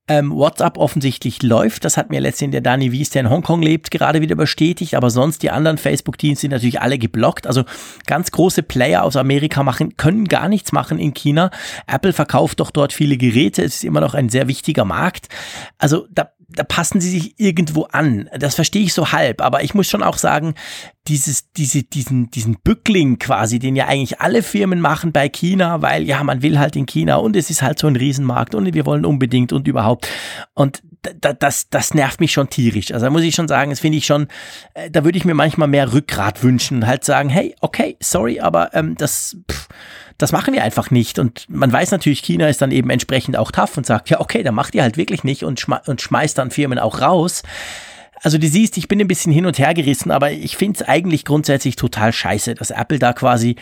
Ähm, WhatsApp offensichtlich läuft. Das hat mir letztendlich der Dani Wies, der in Hongkong lebt, gerade wieder bestätigt. Aber sonst die anderen Facebook-Teams sind natürlich alle geblockt. Also ganz große Player aus Amerika machen, können gar nichts machen in China. Apple verkauft doch dort viele Geräte. Es ist immer noch ein sehr wichtiger Markt. Also da da passen sie sich irgendwo an. Das verstehe ich so halb, aber ich muss schon auch sagen, dieses, diese, diesen, diesen Bückling quasi, den ja eigentlich alle Firmen machen bei China, weil ja, man will halt in China und es ist halt so ein Riesenmarkt und wir wollen unbedingt und überhaupt. Und das, das nervt mich schon tierisch. Also da muss ich schon sagen, das finde ich schon, äh, da würde ich mir manchmal mehr Rückgrat wünschen, halt sagen, hey, okay, sorry, aber ähm, das, pff, das machen wir einfach nicht. Und man weiß natürlich, China ist dann eben entsprechend auch tough und sagt, ja, okay, dann macht ihr halt wirklich nicht und, und schmeißt dann Firmen auch raus. Also du siehst, ich bin ein bisschen hin und her gerissen, aber ich finde es eigentlich grundsätzlich total scheiße, dass Apple da quasi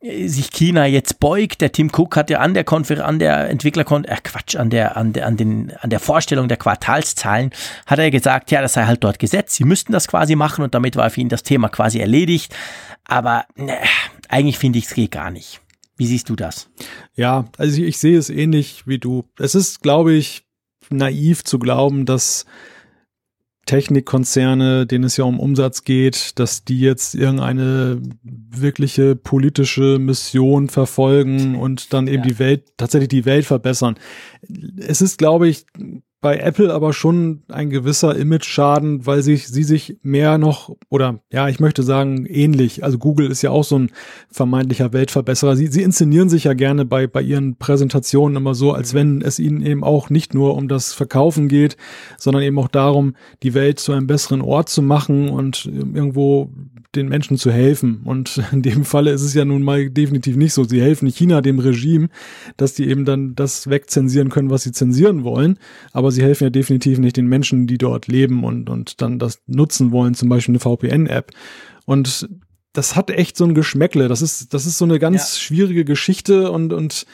äh, sich China jetzt beugt. Der Tim Cook hat ja an der Konfer an der Entwicklerkon äh Quatsch, an der an der an den an der Vorstellung der Quartalszahlen hat er gesagt, ja, das sei halt dort Gesetz. Sie müssten das quasi machen und damit war für ihn das Thema quasi erledigt. Aber ne, eigentlich finde ich es geht gar nicht. Wie siehst du das? Ja, also ich, ich sehe es ähnlich wie du. Es ist, glaube ich, naiv zu glauben, dass Technikkonzerne, denen es ja um Umsatz geht, dass die jetzt irgendeine wirkliche politische Mission verfolgen und dann eben ja. die Welt, tatsächlich die Welt verbessern. Es ist, glaube ich, bei Apple aber schon ein gewisser Image-Schaden, weil sich sie sich mehr noch oder ja, ich möchte sagen ähnlich. Also Google ist ja auch so ein vermeintlicher Weltverbesserer. Sie, sie inszenieren sich ja gerne bei bei ihren Präsentationen immer so, als wenn es ihnen eben auch nicht nur um das Verkaufen geht, sondern eben auch darum, die Welt zu einem besseren Ort zu machen und irgendwo den Menschen zu helfen. Und in dem Falle ist es ja nun mal definitiv nicht so. Sie helfen China, dem Regime, dass die eben dann das wegzensieren können, was sie zensieren wollen. Aber sie helfen ja definitiv nicht den Menschen, die dort leben und, und dann das nutzen wollen, zum Beispiel eine VPN-App. Und das hat echt so ein Geschmäckle. Das ist, das ist so eine ganz ja. schwierige Geschichte und, und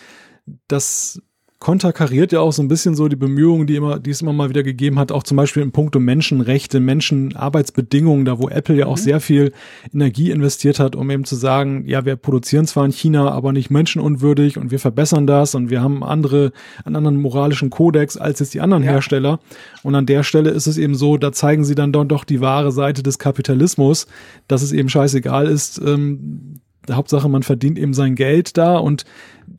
das konterkariert ja auch so ein bisschen so die Bemühungen, die immer, die es immer mal wieder gegeben hat, auch zum Beispiel im Punkto Menschenrechte, Menschenarbeitsbedingungen, da wo Apple ja auch mhm. sehr viel Energie investiert hat, um eben zu sagen, ja, wir produzieren zwar in China, aber nicht menschenunwürdig und wir verbessern das und wir haben andere, einen anderen moralischen Kodex als jetzt die anderen ja. Hersteller. Und an der Stelle ist es eben so, da zeigen sie dann doch die wahre Seite des Kapitalismus, dass es eben scheißegal ist, ähm, Hauptsache, man verdient eben sein Geld da und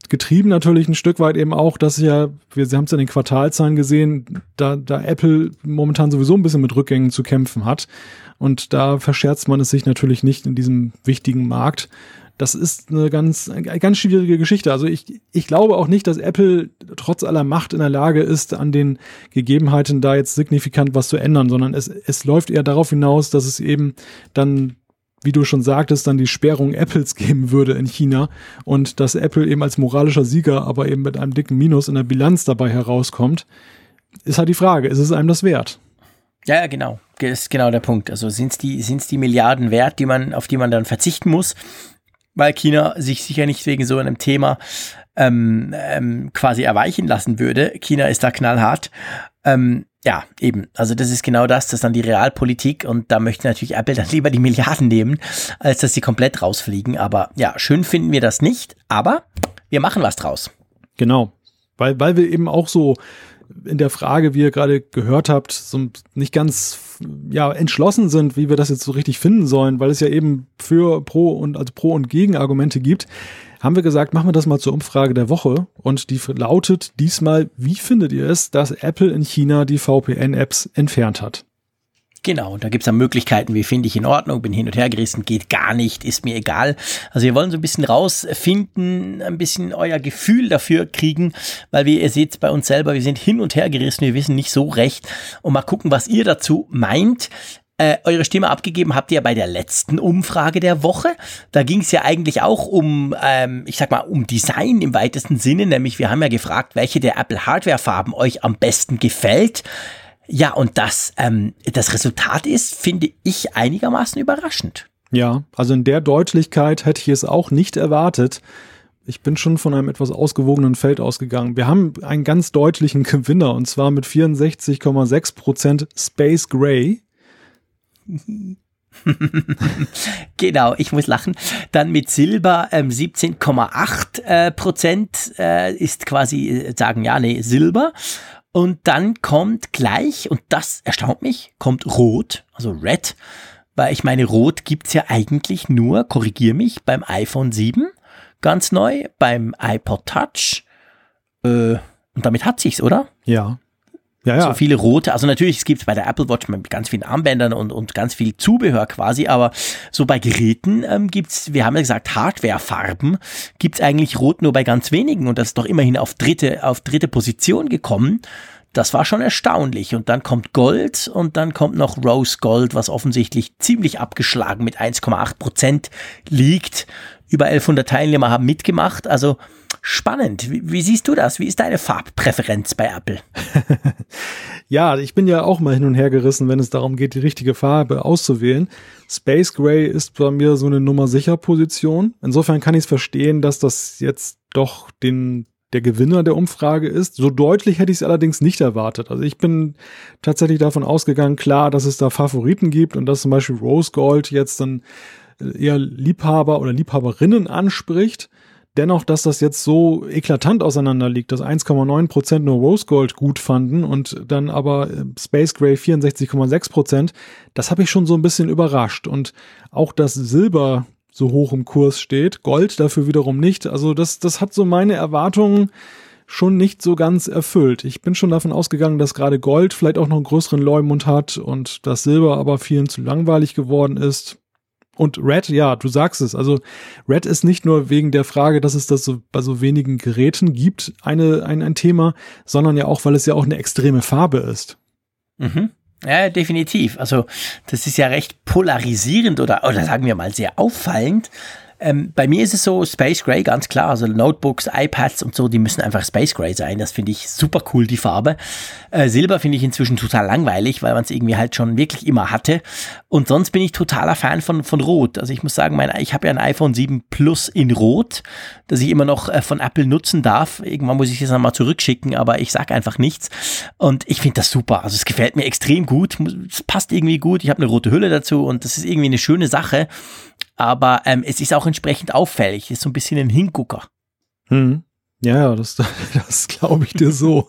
getrieben natürlich ein Stück weit eben auch, dass ja, wir haben es ja in den Quartalzahlen gesehen, da, da Apple momentan sowieso ein bisschen mit Rückgängen zu kämpfen hat. Und da verscherzt man es sich natürlich nicht in diesem wichtigen Markt. Das ist eine ganz, eine ganz schwierige Geschichte. Also ich, ich glaube auch nicht, dass Apple trotz aller Macht in der Lage ist, an den Gegebenheiten da jetzt signifikant was zu ändern, sondern es, es läuft eher darauf hinaus, dass es eben dann wie du schon sagtest, dann die Sperrung Apples geben würde in China und dass Apple eben als moralischer Sieger, aber eben mit einem dicken Minus in der Bilanz dabei herauskommt, ist halt die Frage, ist es einem das wert? Ja, ja, genau. Ist genau der Punkt. Also sind es die, sind's die Milliarden wert, die man, auf die man dann verzichten muss, weil China sich sicher nicht wegen so einem Thema ähm, ähm, quasi erweichen lassen würde. China ist da knallhart. Ähm, ja, eben. Also das ist genau das, das ist dann die Realpolitik und da möchte natürlich Apple dann lieber die Milliarden nehmen, als dass sie komplett rausfliegen. Aber ja, schön finden wir das nicht, aber wir machen was draus. Genau, weil, weil wir eben auch so in der Frage, wie ihr gerade gehört habt, so nicht ganz ja entschlossen sind, wie wir das jetzt so richtig finden sollen, weil es ja eben für Pro und also Pro und Gegenargumente gibt haben wir gesagt, machen wir das mal zur Umfrage der Woche. Und die lautet diesmal, wie findet ihr es, dass Apple in China die VPN-Apps entfernt hat? Genau, und da gibt's dann Möglichkeiten, wie finde ich in Ordnung, bin hin und her gerissen, geht gar nicht, ist mir egal. Also wir wollen so ein bisschen rausfinden, ein bisschen euer Gefühl dafür kriegen, weil wie ihr seht bei uns selber, wir sind hin und her gerissen, wir wissen nicht so recht und mal gucken, was ihr dazu meint. Äh, eure Stimme abgegeben habt ihr bei der letzten Umfrage der Woche. Da ging es ja eigentlich auch um, ähm, ich sag mal, um Design im weitesten Sinne, nämlich wir haben ja gefragt, welche der Apple Hardware-Farben euch am besten gefällt. Ja, und das, ähm, das Resultat ist, finde ich, einigermaßen überraschend. Ja, also in der Deutlichkeit hätte ich es auch nicht erwartet. Ich bin schon von einem etwas ausgewogenen Feld ausgegangen. Wir haben einen ganz deutlichen Gewinner und zwar mit 64,6 Prozent Space Gray. genau, ich muss lachen. Dann mit Silber ähm, 17,8 äh, Prozent äh, ist quasi, äh, sagen ja, nee, Silber. Und dann kommt gleich, und das erstaunt mich, kommt Rot, also Red. Weil ich meine, Rot gibt's ja eigentlich nur, korrigier mich, beim iPhone 7 ganz neu, beim iPod Touch. Äh, und damit hat sich's, oder? Ja. Ja, ja. So viele rote, also natürlich, es gibt bei der Apple Watch mit ganz vielen Armbändern und, und ganz viel Zubehör quasi, aber so bei Geräten ähm, gibt's, wir haben ja gesagt, Hardwarefarben gibt's eigentlich rot nur bei ganz wenigen und das ist doch immerhin auf dritte, auf dritte Position gekommen. Das war schon erstaunlich. Und dann kommt Gold und dann kommt noch Rose Gold, was offensichtlich ziemlich abgeschlagen mit 1,8 Prozent liegt. Über 1100 Teilnehmer haben mitgemacht. Also spannend. Wie, wie, siehst du das? Wie ist deine Farbpräferenz bei Apple? ja, ich bin ja auch mal hin und her gerissen, wenn es darum geht, die richtige Farbe auszuwählen. Space Gray ist bei mir so eine Nummer sicher Position. Insofern kann ich es verstehen, dass das jetzt doch den der Gewinner der Umfrage ist. So deutlich hätte ich es allerdings nicht erwartet. Also ich bin tatsächlich davon ausgegangen, klar, dass es da Favoriten gibt und dass zum Beispiel Rose Gold jetzt dann eher Liebhaber oder Liebhaberinnen anspricht. Dennoch, dass das jetzt so eklatant auseinander liegt, dass 1,9 Prozent nur Rose Gold gut fanden und dann aber äh, Space Gray 64,6 Prozent, das habe ich schon so ein bisschen überrascht. Und auch das Silber so hoch im Kurs steht, Gold dafür wiederum nicht. Also das, das hat so meine Erwartungen schon nicht so ganz erfüllt. Ich bin schon davon ausgegangen, dass gerade Gold vielleicht auch noch einen größeren Leumund hat und das Silber aber vielen zu langweilig geworden ist. Und Red, ja, du sagst es. Also Red ist nicht nur wegen der Frage, dass es das so bei so wenigen Geräten gibt, eine, ein, ein Thema, sondern ja auch, weil es ja auch eine extreme Farbe ist. Mhm. Ja, definitiv. Also das ist ja recht polarisierend oder, oder sagen wir mal sehr auffallend. Ähm, bei mir ist es so Space Gray, ganz klar. Also Notebooks, iPads und so, die müssen einfach Space Gray sein. Das finde ich super cool, die Farbe. Äh, Silber finde ich inzwischen total langweilig, weil man es irgendwie halt schon wirklich immer hatte. Und sonst bin ich totaler Fan von, von Rot. Also ich muss sagen, mein, ich habe ja ein iPhone 7 Plus in Rot, das ich immer noch äh, von Apple nutzen darf. Irgendwann muss ich es nochmal zurückschicken, aber ich sage einfach nichts. Und ich finde das super. Also es gefällt mir extrem gut. Es passt irgendwie gut. Ich habe eine rote Hülle dazu und das ist irgendwie eine schöne Sache aber ähm, es ist auch entsprechend auffällig. Ist so ein bisschen ein Hingucker. Hm. Ja, das, das glaube ich dir so.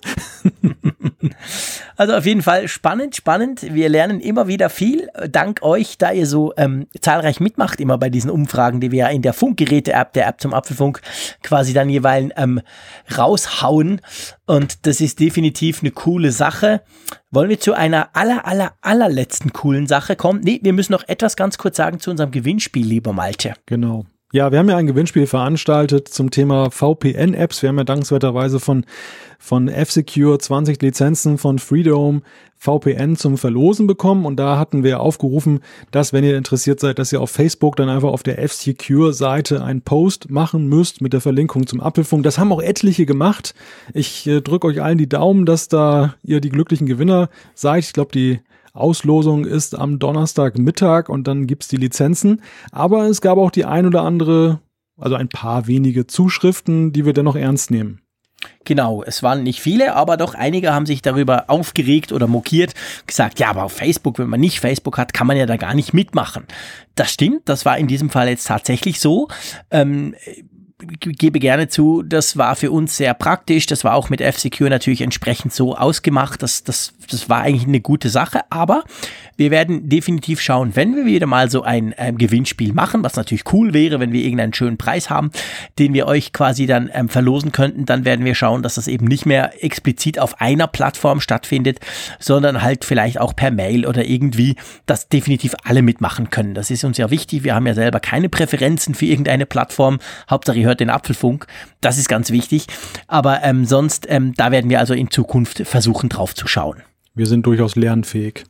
also auf jeden Fall spannend, spannend. Wir lernen immer wieder viel. Dank euch, da ihr so ähm, zahlreich mitmacht, immer bei diesen Umfragen, die wir ja in der Funkgeräte-App, der App zum Apfelfunk, quasi dann jeweils ähm, raushauen. Und das ist definitiv eine coole Sache. Wollen wir zu einer aller, aller, allerletzten coolen Sache kommen? Nee, wir müssen noch etwas ganz kurz sagen zu unserem Gewinnspiel, lieber Malte. Genau. Ja, wir haben ja ein Gewinnspiel veranstaltet zum Thema VPN-Apps. Wir haben ja dankenswerterweise von, von F-Secure 20 Lizenzen von Freedom VPN zum Verlosen bekommen und da hatten wir aufgerufen, dass wenn ihr interessiert seid, dass ihr auf Facebook dann einfach auf der F-Secure-Seite einen Post machen müsst mit der Verlinkung zum Apfelfunk. Das haben auch etliche gemacht. Ich äh, drücke euch allen die Daumen, dass da ihr die glücklichen Gewinner seid. Ich glaube, die Auslosung ist am Donnerstagmittag und dann gibt's die Lizenzen. Aber es gab auch die ein oder andere, also ein paar wenige Zuschriften, die wir dennoch ernst nehmen. Genau, es waren nicht viele, aber doch einige haben sich darüber aufgeregt oder mokiert, gesagt, ja, aber auf Facebook, wenn man nicht Facebook hat, kann man ja da gar nicht mitmachen. Das stimmt, das war in diesem Fall jetzt tatsächlich so. Ähm, gebe gerne zu, das war für uns sehr praktisch. Das war auch mit F-Secure natürlich entsprechend so ausgemacht. Das, das, das war eigentlich eine gute Sache. Aber wir werden definitiv schauen, wenn wir wieder mal so ein ähm, Gewinnspiel machen, was natürlich cool wäre, wenn wir irgendeinen schönen Preis haben, den wir euch quasi dann ähm, verlosen könnten, dann werden wir schauen, dass das eben nicht mehr explizit auf einer Plattform stattfindet, sondern halt vielleicht auch per Mail oder irgendwie, dass definitiv alle mitmachen können. Das ist uns ja wichtig. Wir haben ja selber keine Präferenzen für irgendeine Plattform. Hauptsache ihr hört den Apfelfunk. Das ist ganz wichtig. Aber ähm, sonst, ähm, da werden wir also in Zukunft versuchen drauf zu schauen. Wir sind durchaus lernfähig.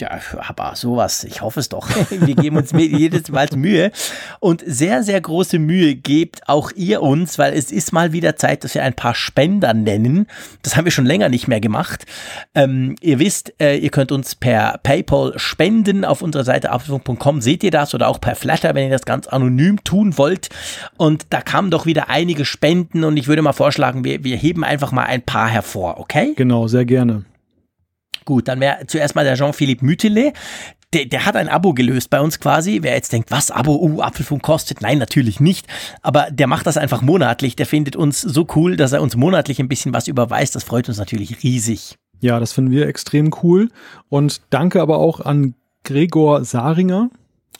Ja, aber sowas, ich hoffe es doch. Wir geben uns jedes Mal Mühe. Und sehr, sehr große Mühe gebt auch ihr uns, weil es ist mal wieder Zeit, dass wir ein paar Spender nennen. Das haben wir schon länger nicht mehr gemacht. Ähm, ihr wisst, äh, ihr könnt uns per PayPal spenden. Auf unserer Seite apfelfunk.com seht ihr das oder auch per Flatter, wenn ihr das ganz anonym tun wollt. Und da kamen doch wieder einige Spenden und ich würde mal vorschlagen, wir, wir heben einfach mal ein paar hervor, okay? Genau, sehr gerne. Gut, dann wäre zuerst mal der Jean-Philippe Mütele. Der, der, hat ein Abo gelöst bei uns quasi. Wer jetzt denkt, was Abo, uh, Apfelfunk kostet? Nein, natürlich nicht. Aber der macht das einfach monatlich. Der findet uns so cool, dass er uns monatlich ein bisschen was überweist. Das freut uns natürlich riesig. Ja, das finden wir extrem cool. Und danke aber auch an Gregor Saringer.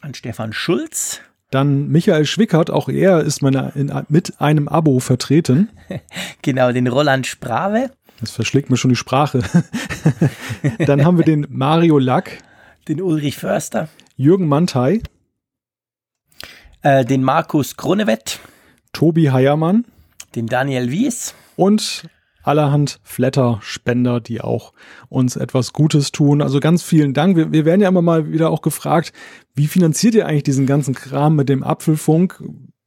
An Stefan Schulz. Dann Michael Schwickert, auch er ist meine, in, mit einem Abo vertreten. genau, den Roland Sprave. Das verschlägt mir schon die Sprache. Dann haben wir den Mario Lack. Den Ulrich Förster. Jürgen Mantei. Äh, den Markus Kronewett. Tobi Heiermann. Den Daniel Wies. Und allerhand Flatter-Spender, die auch uns etwas Gutes tun. Also ganz vielen Dank. Wir, wir werden ja immer mal wieder auch gefragt, wie finanziert ihr eigentlich diesen ganzen Kram mit dem Apfelfunk?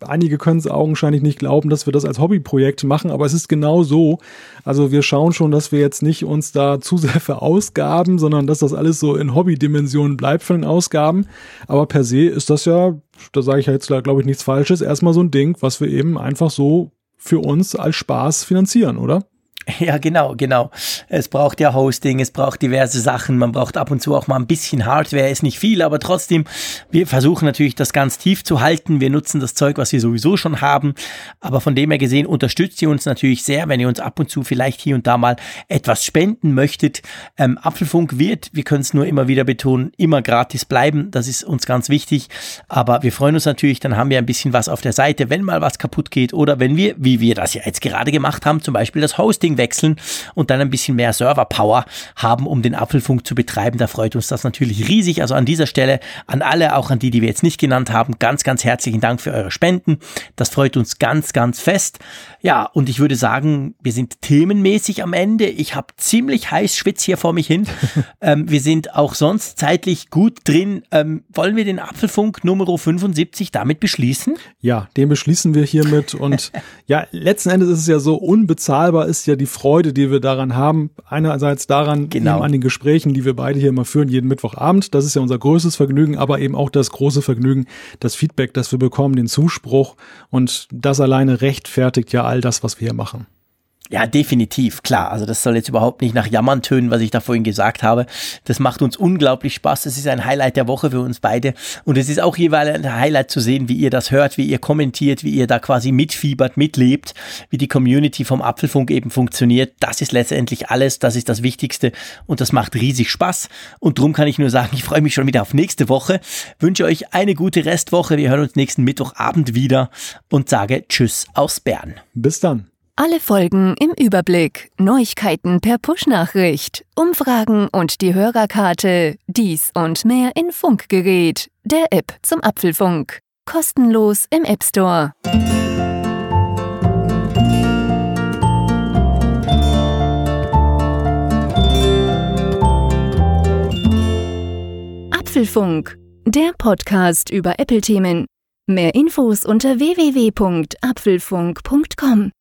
Einige können es augenscheinlich nicht glauben, dass wir das als Hobbyprojekt machen, aber es ist genau so. Also wir schauen schon, dass wir jetzt nicht uns da zu sehr verausgaben, sondern dass das alles so in Hobbydimensionen bleibt von den Ausgaben. Aber per se ist das ja, da sage ich ja jetzt glaube ich nichts Falsches, erstmal so ein Ding, was wir eben einfach so für uns als Spaß finanzieren, oder? Ja, genau, genau. Es braucht ja Hosting, es braucht diverse Sachen, man braucht ab und zu auch mal ein bisschen Hardware, ist nicht viel, aber trotzdem, wir versuchen natürlich das ganz tief zu halten. Wir nutzen das Zeug, was wir sowieso schon haben, aber von dem her gesehen unterstützt ihr uns natürlich sehr, wenn ihr uns ab und zu vielleicht hier und da mal etwas spenden möchtet. Ähm, Apfelfunk wird, wir können es nur immer wieder betonen, immer gratis bleiben, das ist uns ganz wichtig, aber wir freuen uns natürlich, dann haben wir ein bisschen was auf der Seite, wenn mal was kaputt geht oder wenn wir, wie wir das ja jetzt gerade gemacht haben, zum Beispiel das Hosting Hosting wechseln und dann ein bisschen mehr Server-Power haben, um den Apfelfunk zu betreiben. Da freut uns das natürlich riesig. Also an dieser Stelle an alle, auch an die, die wir jetzt nicht genannt haben, ganz, ganz herzlichen Dank für eure Spenden. Das freut uns ganz, ganz fest. Ja, und ich würde sagen, wir sind themenmäßig am Ende. Ich habe ziemlich heiß Schwitz hier vor mich hin. ähm, wir sind auch sonst zeitlich gut drin. Ähm, wollen wir den Apfelfunk Nummer 75 damit beschließen? Ja, den beschließen wir hiermit. Und ja, letzten Endes ist es ja so, unbezahlbar ist ja die Freude, die wir daran haben. Einerseits daran, genau. an den Gesprächen, die wir beide hier immer führen, jeden Mittwochabend. Das ist ja unser größtes Vergnügen, aber eben auch das große Vergnügen, das Feedback, das wir bekommen, den Zuspruch. Und das alleine rechtfertigt ja all das, was wir hier machen. Ja, definitiv, klar. Also das soll jetzt überhaupt nicht nach Jammern tönen, was ich da vorhin gesagt habe. Das macht uns unglaublich Spaß. Das ist ein Highlight der Woche für uns beide. Und es ist auch jeweils ein Highlight zu sehen, wie ihr das hört, wie ihr kommentiert, wie ihr da quasi mitfiebert, mitlebt, wie die Community vom Apfelfunk eben funktioniert. Das ist letztendlich alles. Das ist das Wichtigste. Und das macht riesig Spaß. Und drum kann ich nur sagen, ich freue mich schon wieder auf nächste Woche. Wünsche euch eine gute Restwoche. Wir hören uns nächsten Mittwochabend wieder und sage Tschüss aus Bern. Bis dann. Alle Folgen im Überblick, Neuigkeiten per Push-Nachricht, Umfragen und die Hörerkarte, dies und mehr in Funkgerät, der App zum Apfelfunk. Kostenlos im App Store. Apfelfunk, der Podcast über Apple-Themen. Mehr Infos unter www.apfelfunk.com.